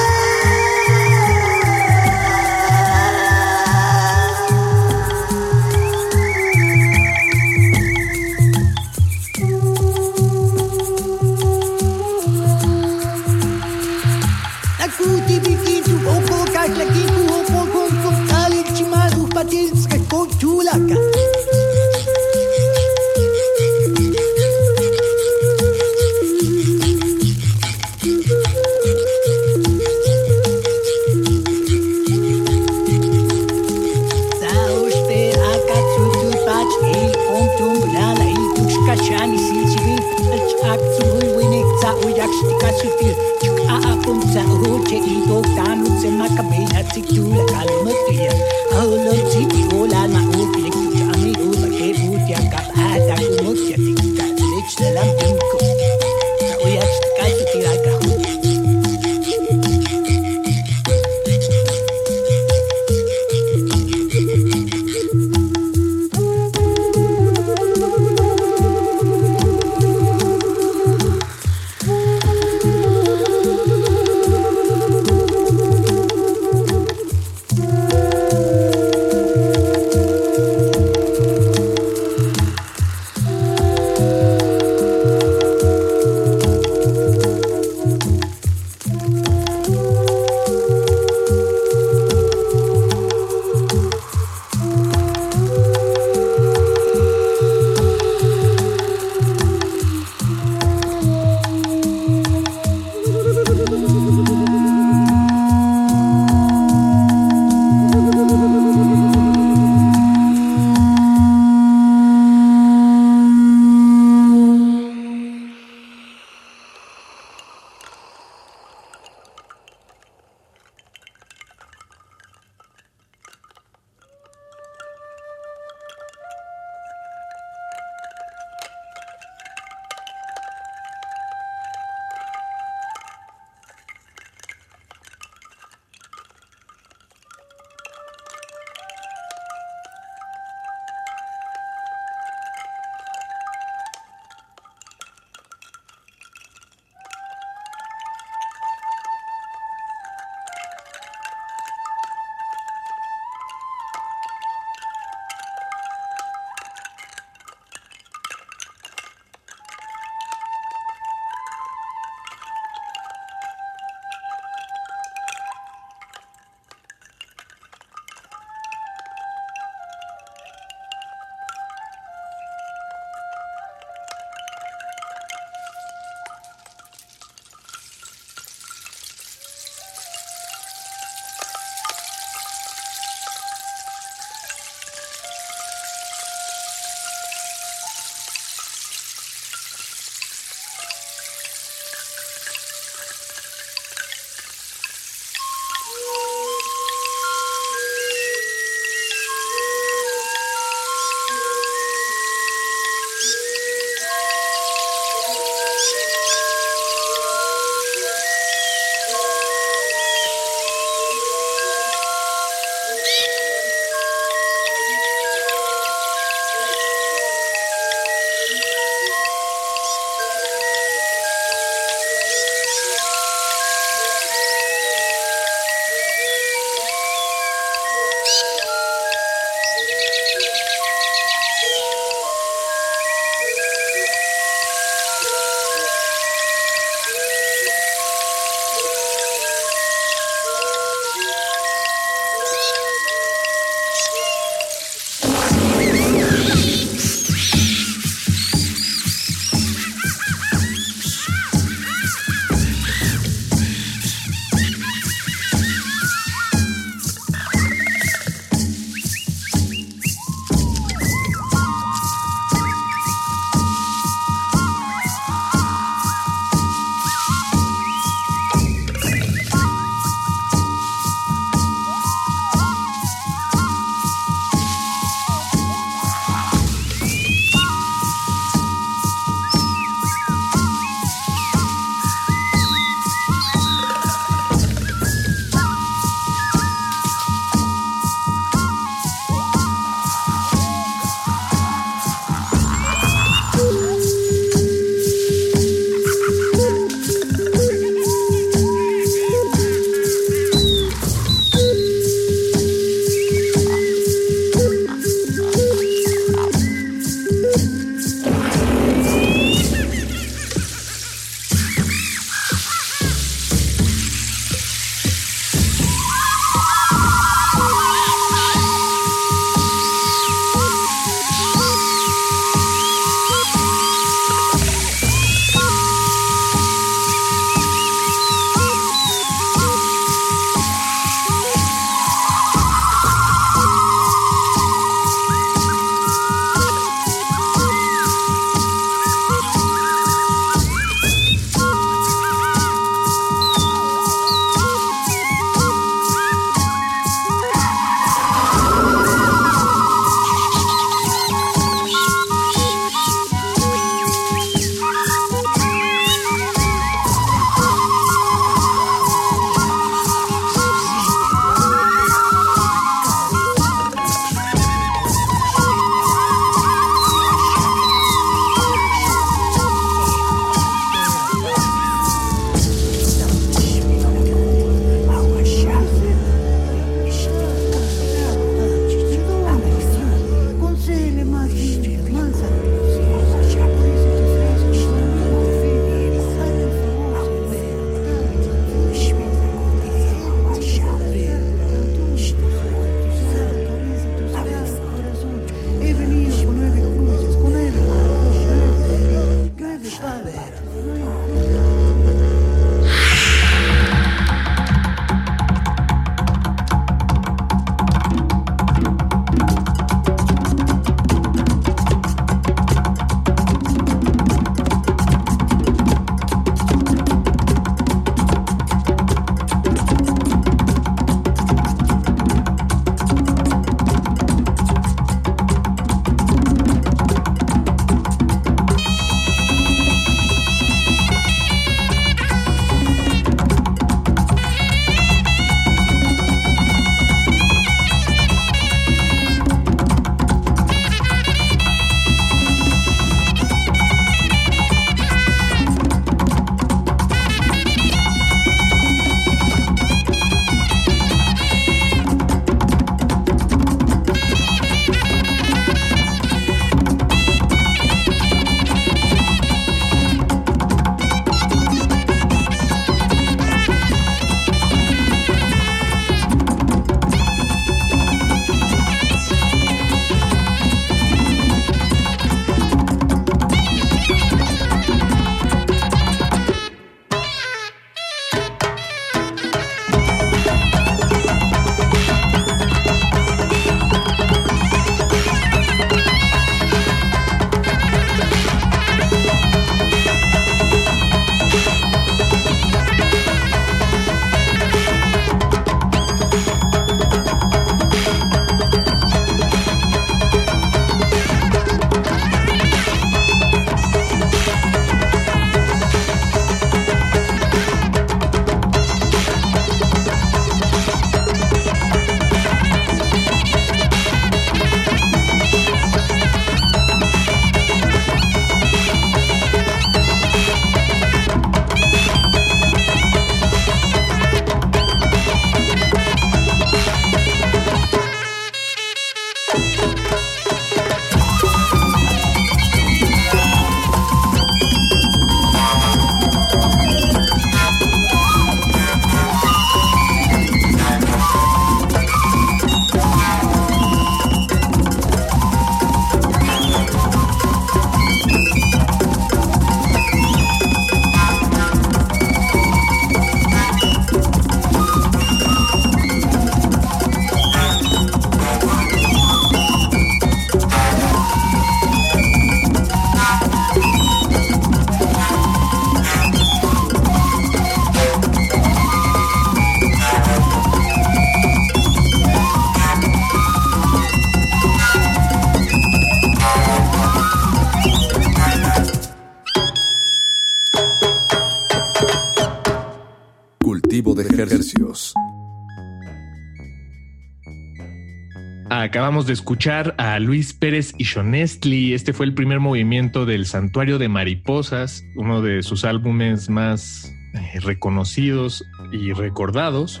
Acabamos de escuchar a Luis Pérez y Shonestli. Este fue el primer movimiento del Santuario de Mariposas, uno de sus álbumes más eh, reconocidos y recordados,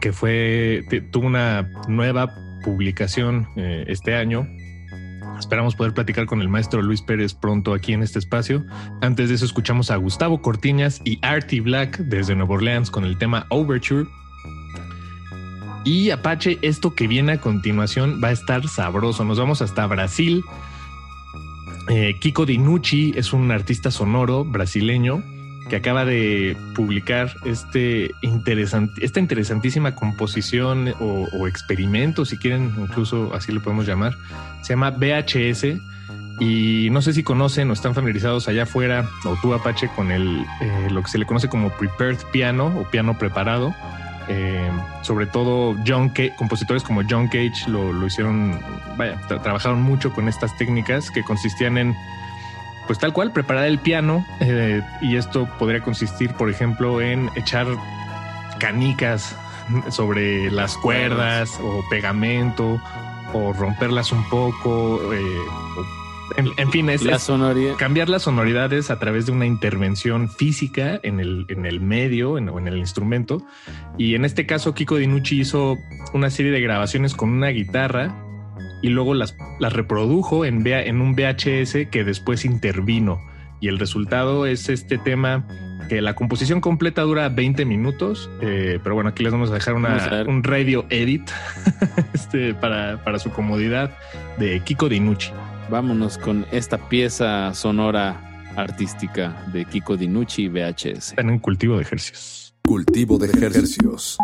que fue tuvo una nueva publicación eh, este año. Esperamos poder platicar con el maestro Luis Pérez pronto aquí en este espacio. Antes de eso escuchamos a Gustavo Cortiñas y Artie Black desde Nueva Orleans con el tema Overture. Y Apache, esto que viene a continuación va a estar sabroso. Nos vamos hasta Brasil. Eh, Kiko Dinucci es un artista sonoro brasileño que acaba de publicar este esta interesantísima composición o, experimento, si quieren, incluso así lo podemos llamar. Se llama VHS y no sé si conocen o están familiarizados allá afuera, o tú Apache, con el, eh, lo que se le conoce como prepared piano o piano preparado. Eh, sobre todo John compositores como John Cage lo, hicieron, vaya, trabajaron mucho con estas técnicas que consistían en pues tal cual, preparar el piano. Eh, y esto podría consistir, por ejemplo, en echar canicas sobre las cuerdas o pegamento o romperlas un poco. Eh, en, fin, es, cambiar las sonoridades a través de una intervención física en el, en el medio o en el instrumento. Y en este caso, Kiko Dinucci hizo una serie de grabaciones con una guitarra y luego las, las reprodujo en, en un VHS que después intervino. Y el resultado es este tema que la composición completa dura 20 minutos, eh, pero bueno, aquí les vamos a dejar un radio edit este, para, para su comodidad de Kiko Dinucci. Vámonos con esta pieza sonora artística de Kiko Dinucci VHS. En un cultivo de ejercicios. Cultivo de ejercicios.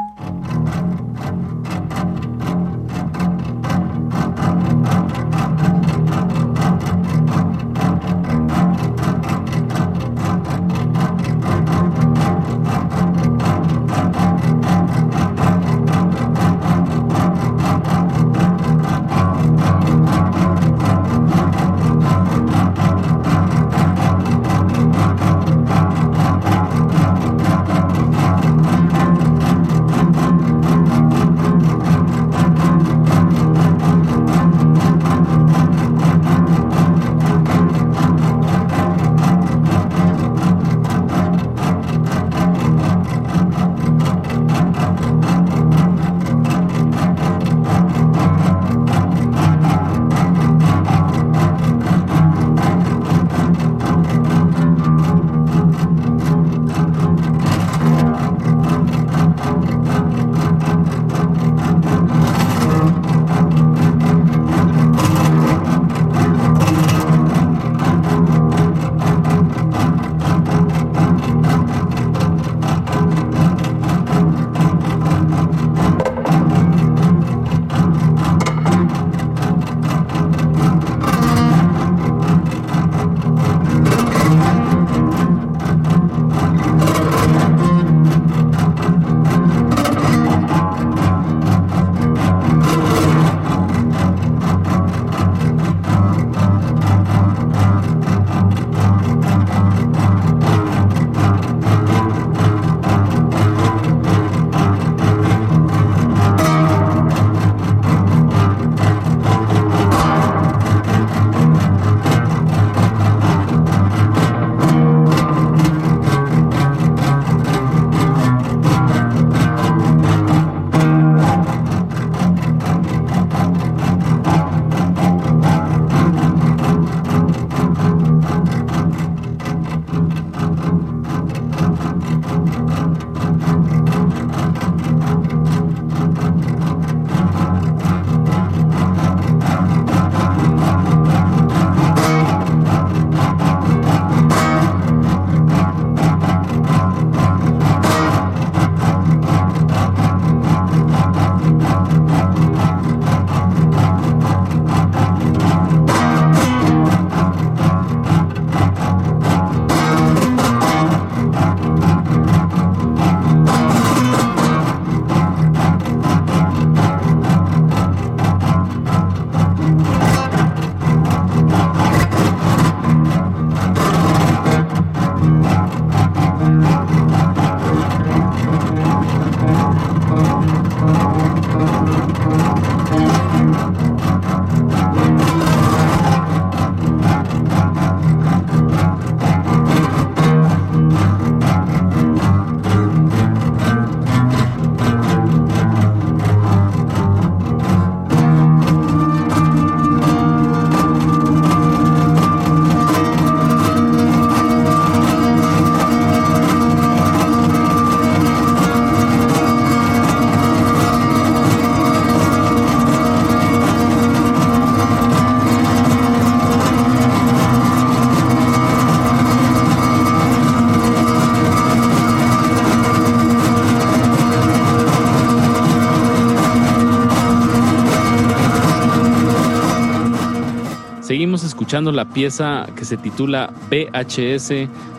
Escuchando la pieza que se titula VHS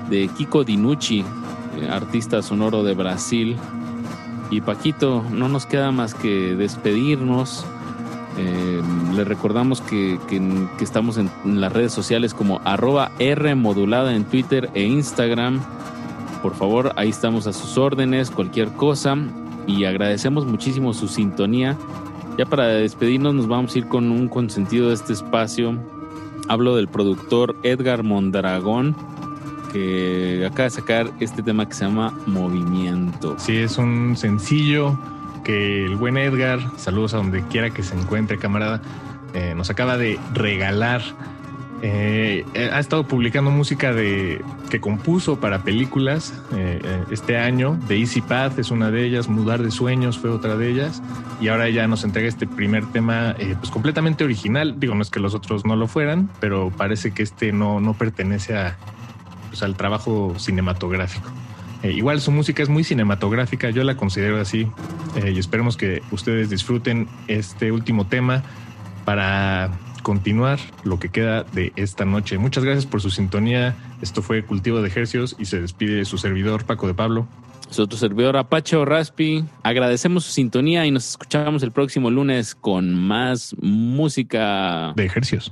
de Kiko Dinucci, eh, artista sonoro de Brasil. Y Paquito, no nos queda más que despedirnos. Eh, le recordamos que, que- estamos en, las redes sociales como arroba R en Twitter e Instagram. Por favor, ahí estamos a sus órdenes, cualquier cosa. Y agradecemos muchísimo su sintonía. Ya para despedirnos nos vamos a ir con un consentido de este espacio. Hablo del productor Edgar Mondragón, que acaba de sacar este tema que se llama Movimiento. Sí, es un sencillo que el buen Edgar, saludos a donde quiera que se encuentre, camarada, eh, nos acaba de regalar. Eh, eh, ha estado publicando música de que compuso para películas eh, eh, este año. The Easy Path es una de ellas, Mudar de Sueños fue otra de ellas. Y ahora ya nos entrega este primer tema, eh, pues completamente original. Digo, no es que los otros no lo fueran, pero parece que este no, no pertenece a, pues, al trabajo cinematográfico. Eh, igual su música es muy cinematográfica, yo la considero así y esperemos que ustedes disfruten este último tema para continuar lo que queda de esta noche. Muchas gracias por su sintonía. Esto fue Cultivo de Ejercios y se despide su servidor Paco de Pablo. Es otro servidor Apache o Raspi. Agradecemos su sintonía y nos escuchamos el próximo lunes con más música de ejercicios.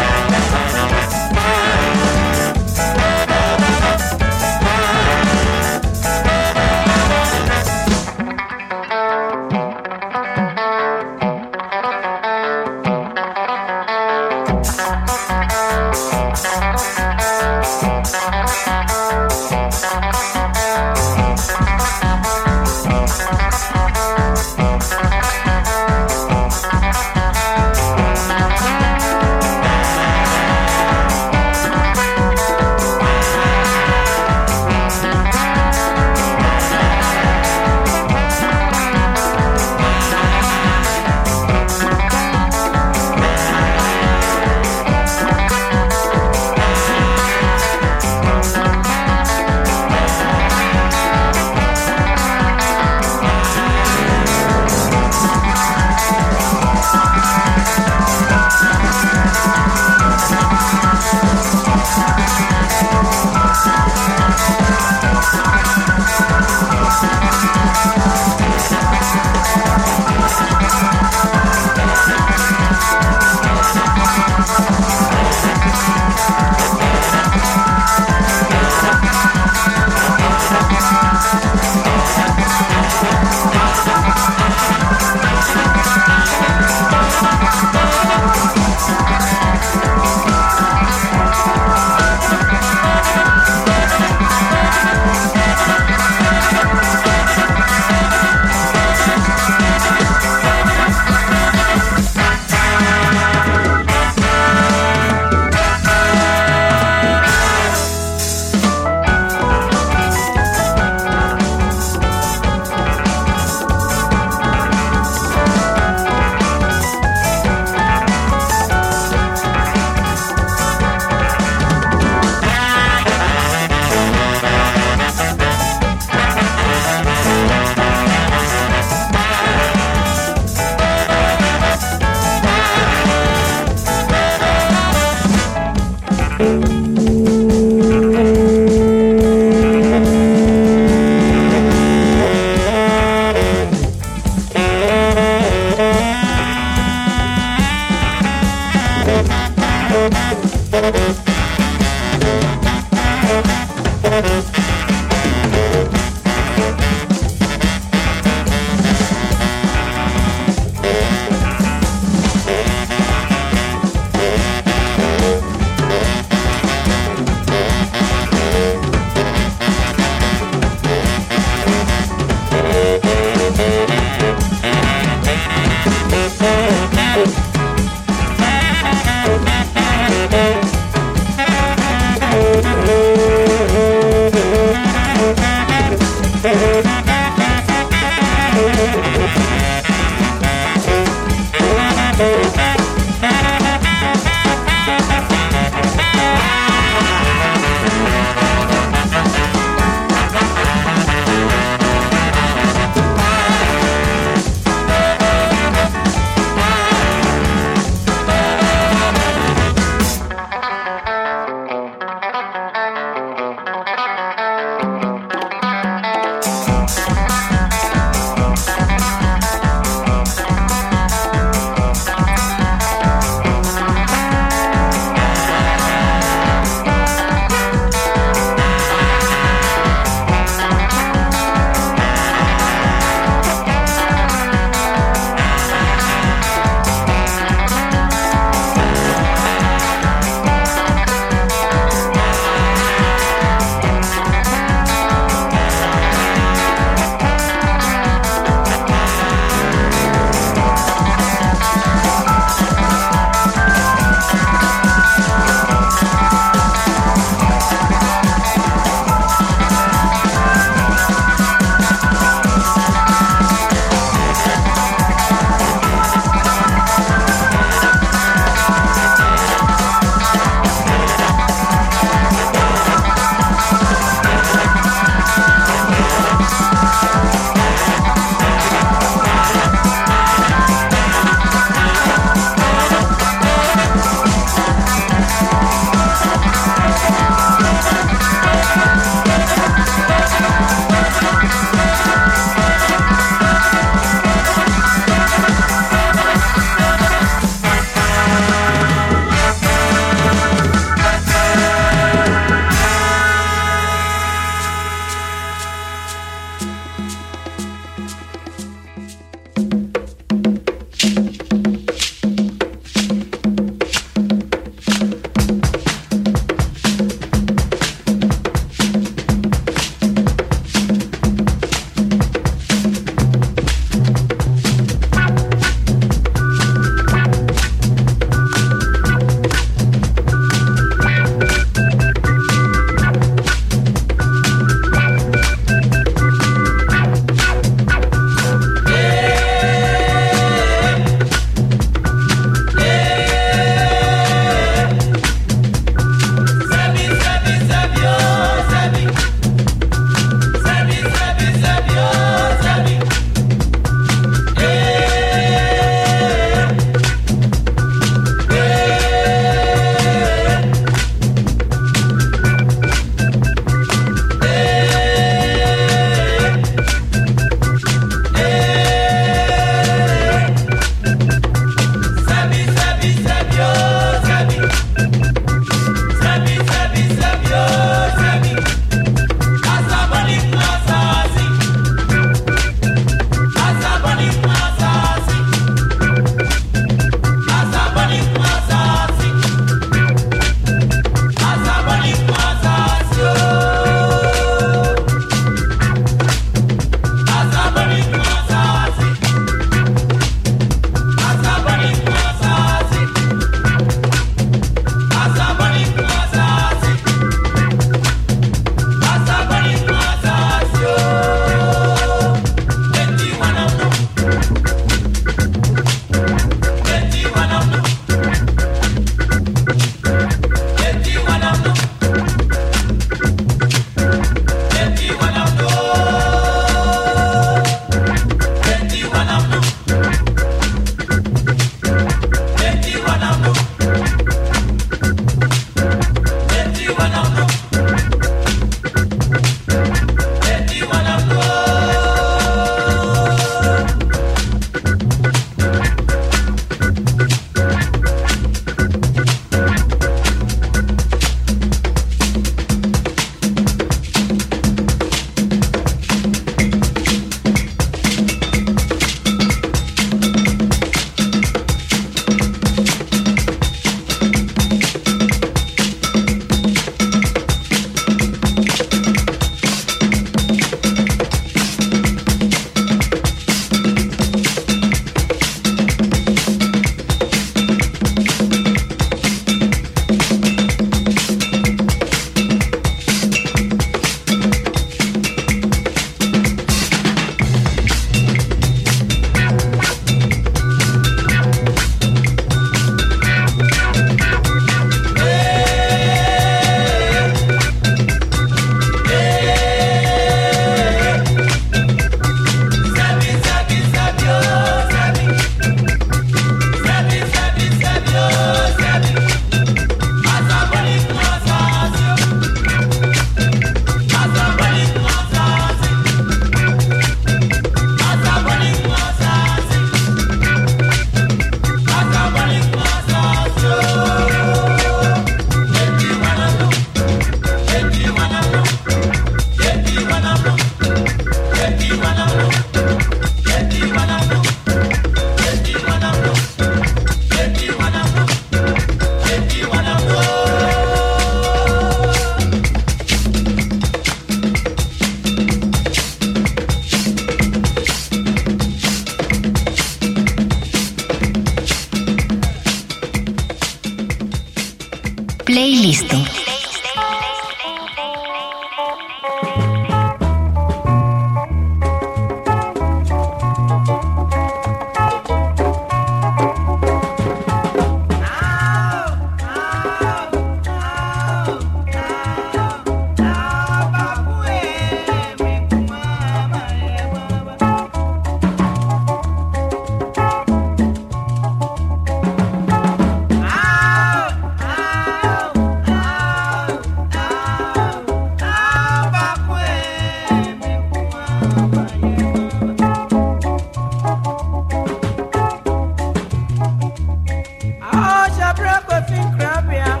Abrako fin Krabia,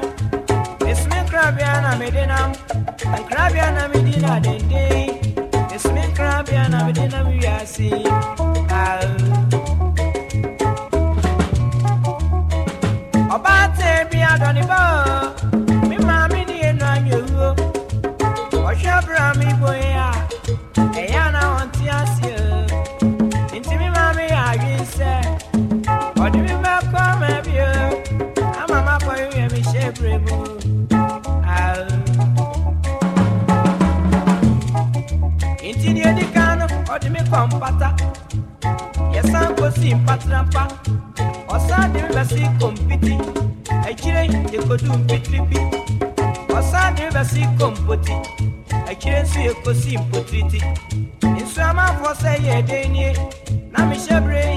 it's me Krabia na Medina, and Krabia na Medina den day, it's me Krabia na Medina we are seeing. n'apa ọsa dị mbesi kompiti. Ekyire ekodu mpitiripi ọsa dị mbesi kompoti. Ekyire nso ekosi mpotiriti nsuamafo sɛ yɛ den nie na mehyɛ bere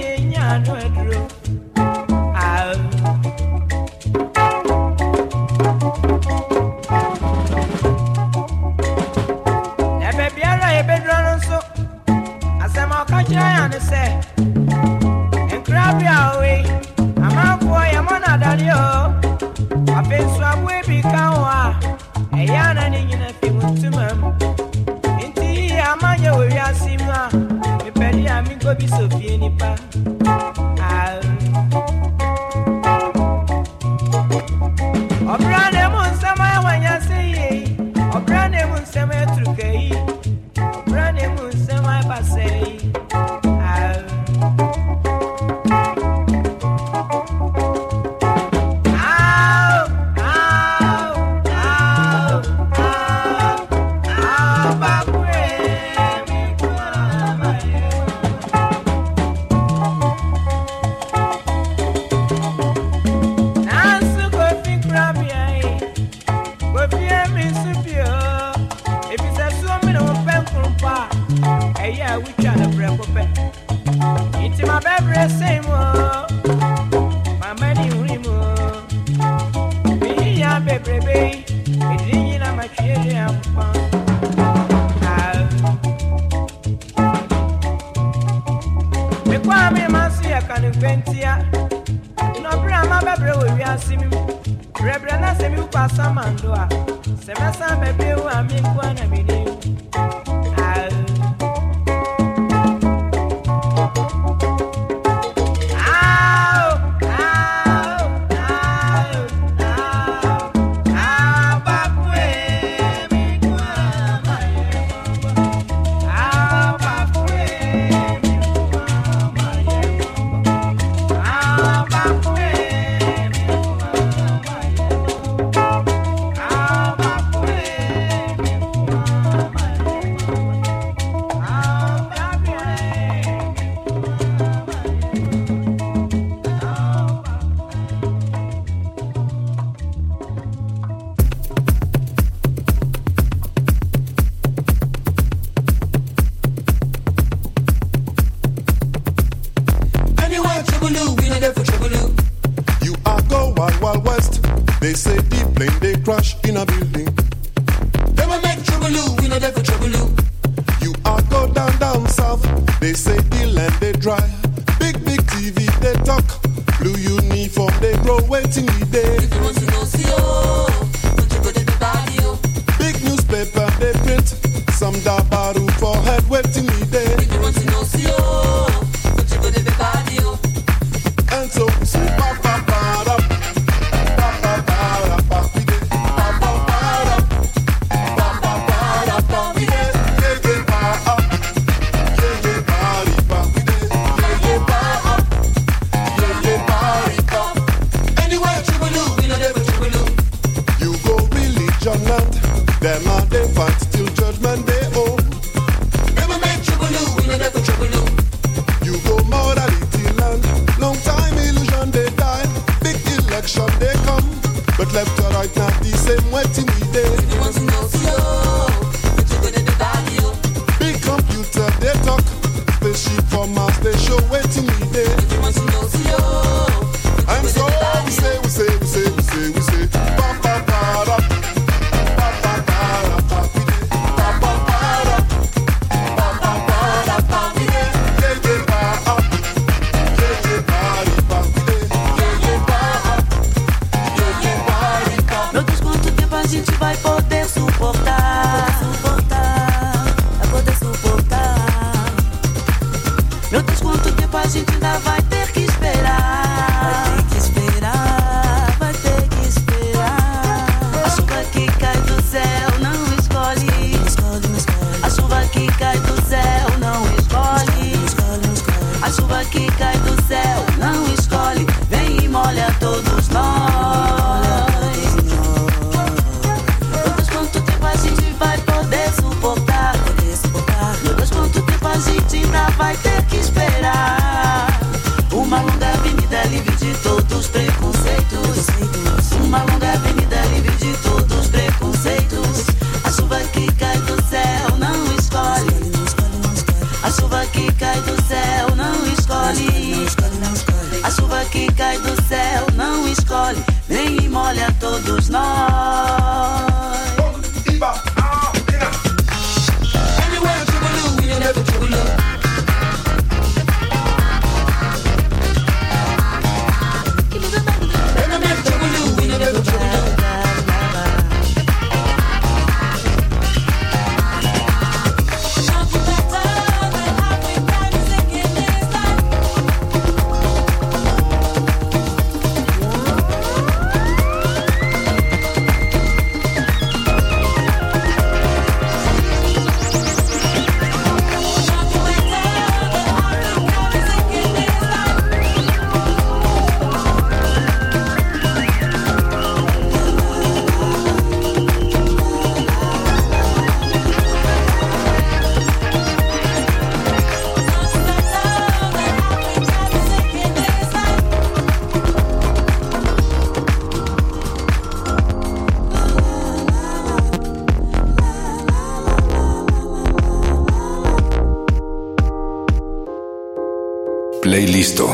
Playlisto.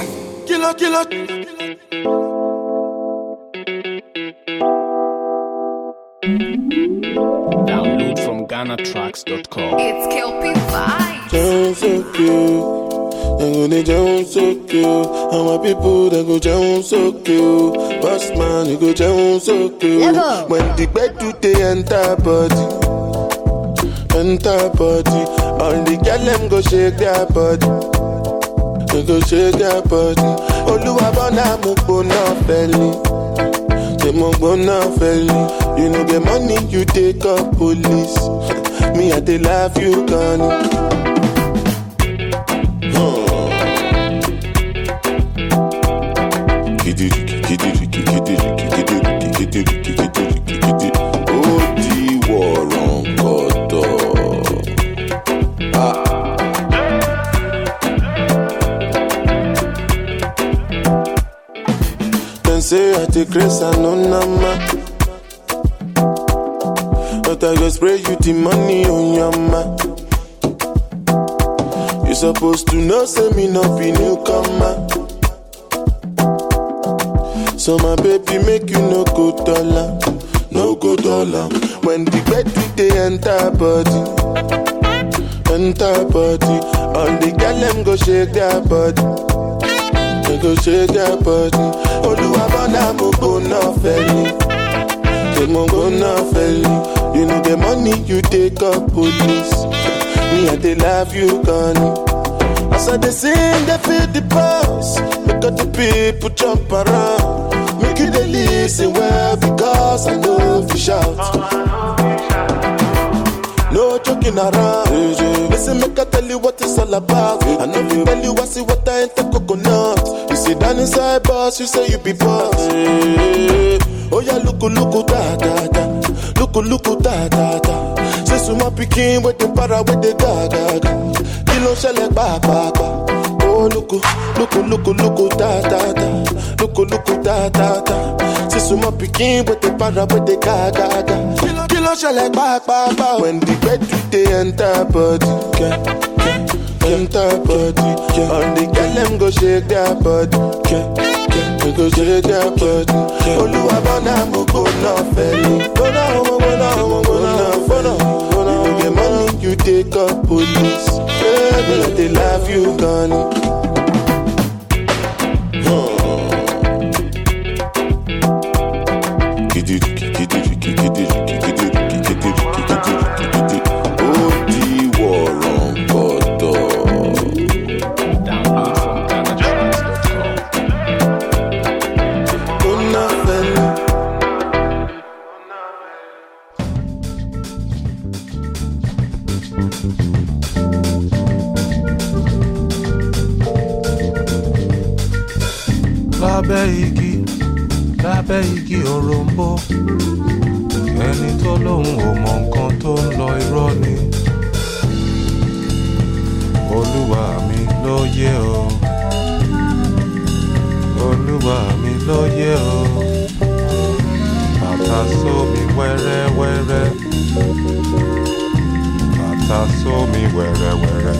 Killer, killer. Download from GhanaTracks.com. It's Kelpie Vibes. Down so cute. They go they down so cute. And my people they go down so cute. Boss man, you go down so cute. Level. When the bed do they enter body, enter body. All the girl them go shake their body. They go shake their body. Oluwa bona mo gbona belly. Say mo gbona belly. You know get money, you take up police. Me I dey love you, Connie. Take grace and no nama. But I go spray you the money on your ma. You supposed to know, say me no be newcomer. So my baby make you no go dollar, no go dollar. When the bed with the enter body, enter body. All the girl them go shake their body, they go shake their body. Oluwa bona mo go no felly, they mo go. You know the money you take up police. Me I dey love you, Connie. As I dey sing, they feel the pulse. Make all the people jump around. Make you dey listen well because I know you shout. No joking around. Listen, make I tell you what it's all about. I know you tell you I see what I ain't the sit down inside boss, you say you be boss. Eh, oh yeah, look, look, da da da. Look, look, da da da. Say suma pikin with the para with the ga ga ga. Kilo shele ba ba ba. Oh look, loco, loco, loco, da, da, da. Loco, loco, da, da, da. C'est sur ma piquin, but the para, but the ga, ga, ga. Kilo, shale, ba, ba, ba. When the bed to the enter body, yeah, yeah, enter body, yeah. All the girl them go shake their body, yeah, yeah. They go shake their body, yeah. Oluwa bona mo go na feli. Go na, go na, go na, go na, go na. You get money, you take up police. Baby, they love you, gone. Bàtà sómi wẹ́rẹ́wẹ́rẹ́.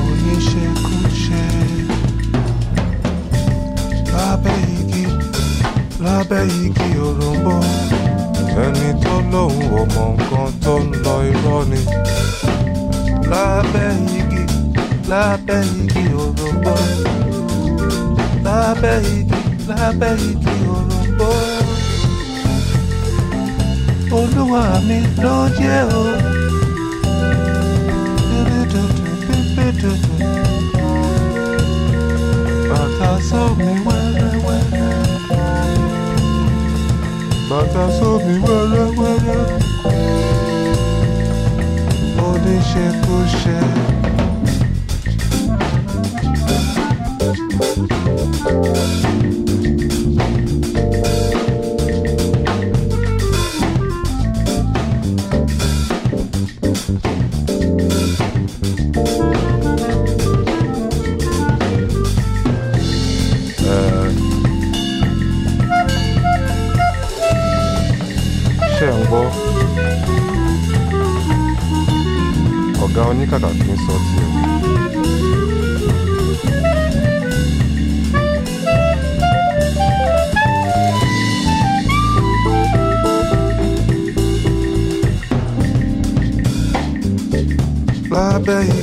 oníṣekúṣe lábẹ́ igi lábẹ́ igi òrombó ẹni tó lóun ò mọ nǹkan tó ń lọ irọ́ ni. Lábẹ́ igi lábẹ́ igi òrombó lábẹ́ igi lábẹ́ igi òrombó olúwa mi ló jẹ́ o. Bàtà sómi wẹ́rẹ́wẹ́rẹ́. Bàtà sómi wẹ́rẹ́wẹ́rẹ́. Oníṣekúṣe. 何かが幻想強い。baby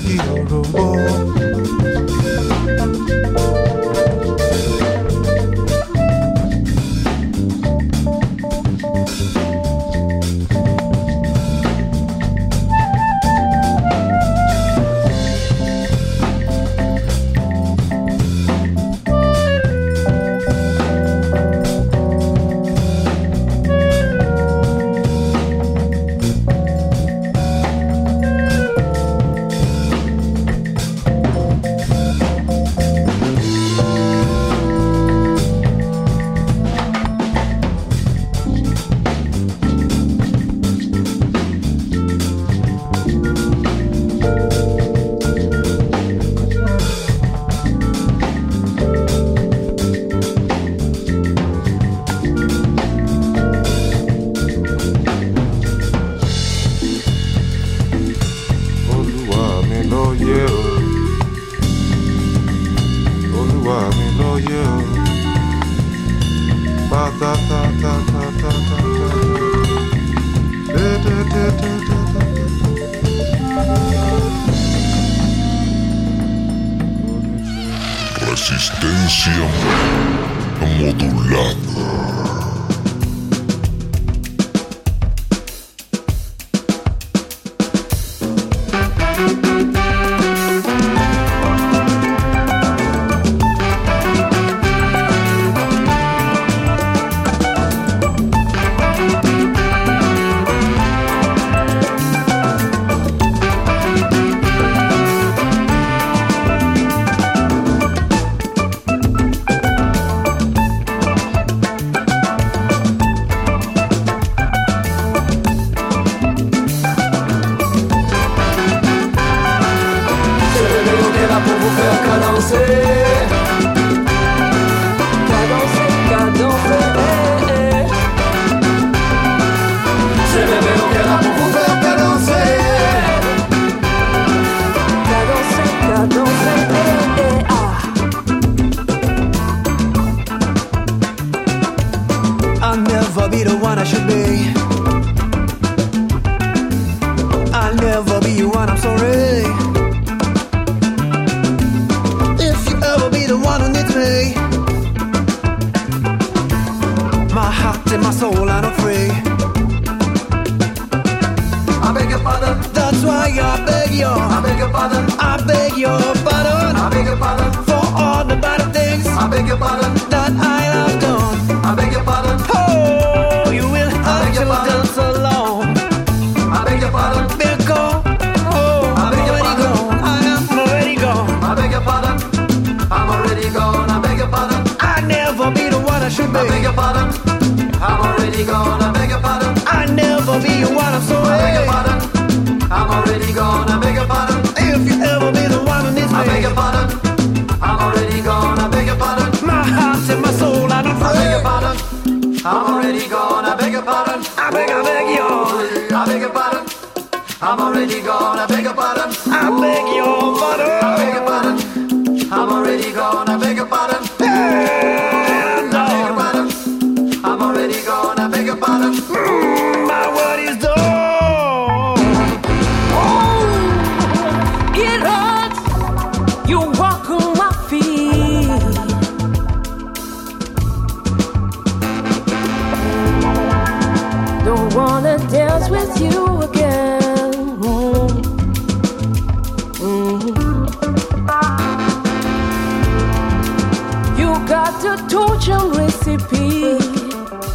recipe.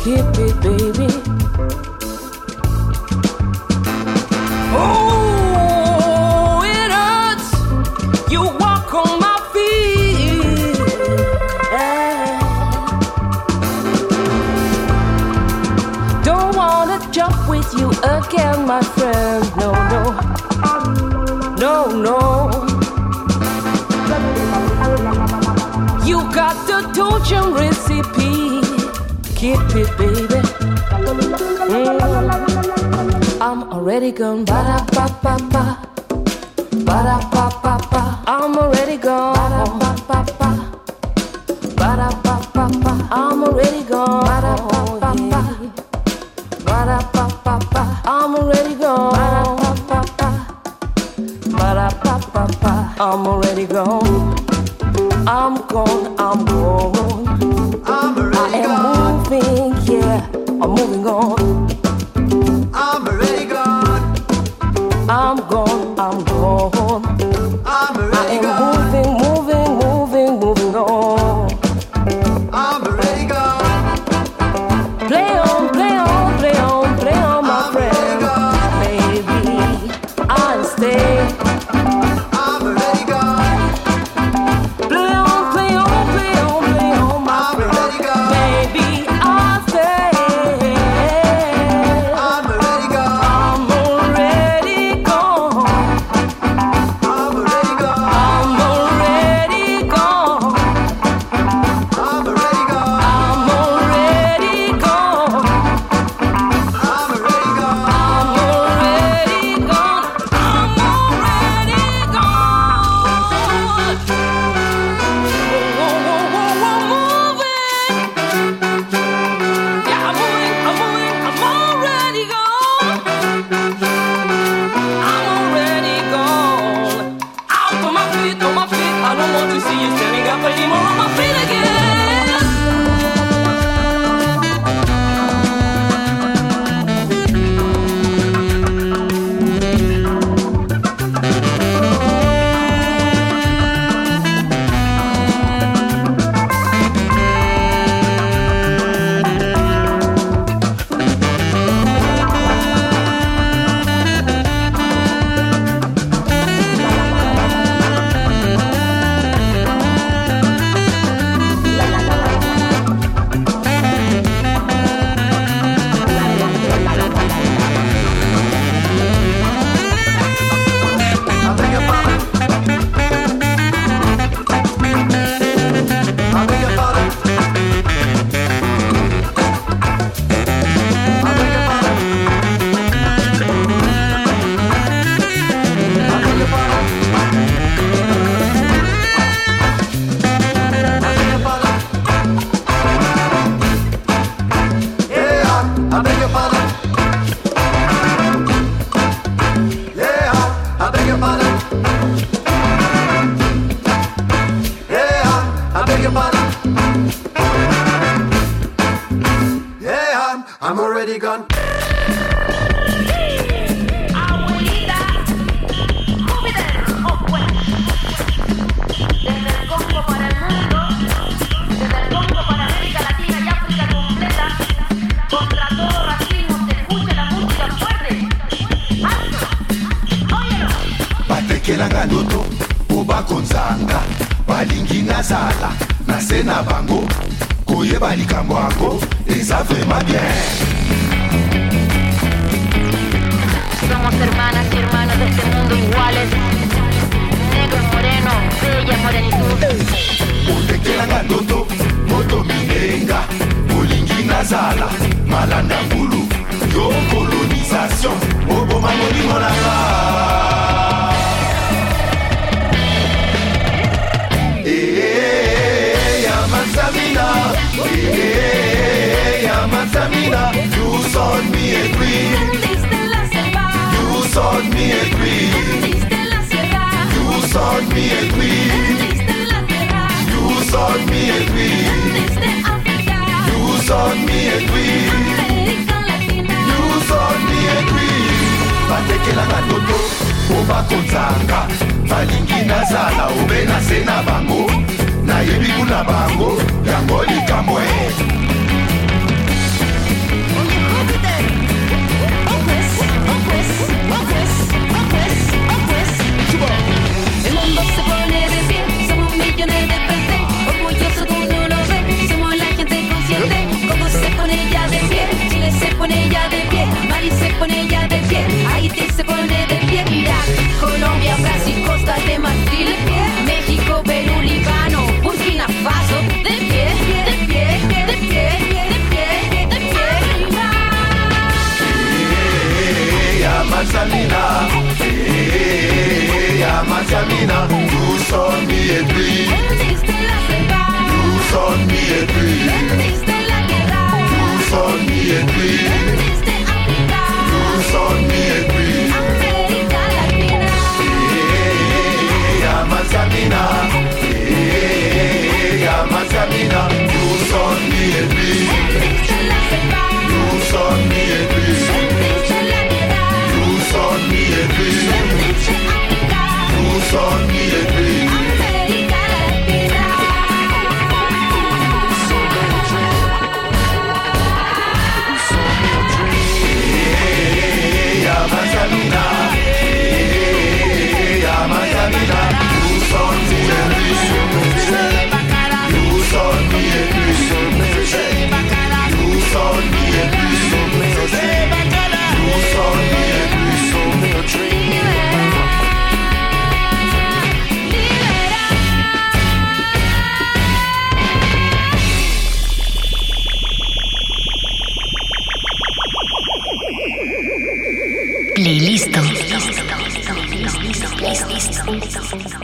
Keep it, baby. Oh, it hurts. You walk on my feet. Don't wanna jump with you again, my friend. No, no, no, no. You got the Dojang recipe keep it, baby. Mm. I'm already gone ba da ba ba ba ba da ba. Orgullosos cuando uno ve, somos la gente consciente, como se pone ya de pie, Chile se pone ya de pie, Mali se pone ya de pie, Haití se pone de pie, Irak, Colombia, Brasil, Costa de Marfil, México, Perú, Líbano, Burkina Faso, de pie, de pie, de pie, de pie, de pie, Eh, ya manzamina Eh, ya manzamina you son me a queen you son me a queen you son me a queen you son me a queen Eh, ya manzamina Eh, ya manzamina you son me a queen you son me a queen you son me a queen you son Nosotros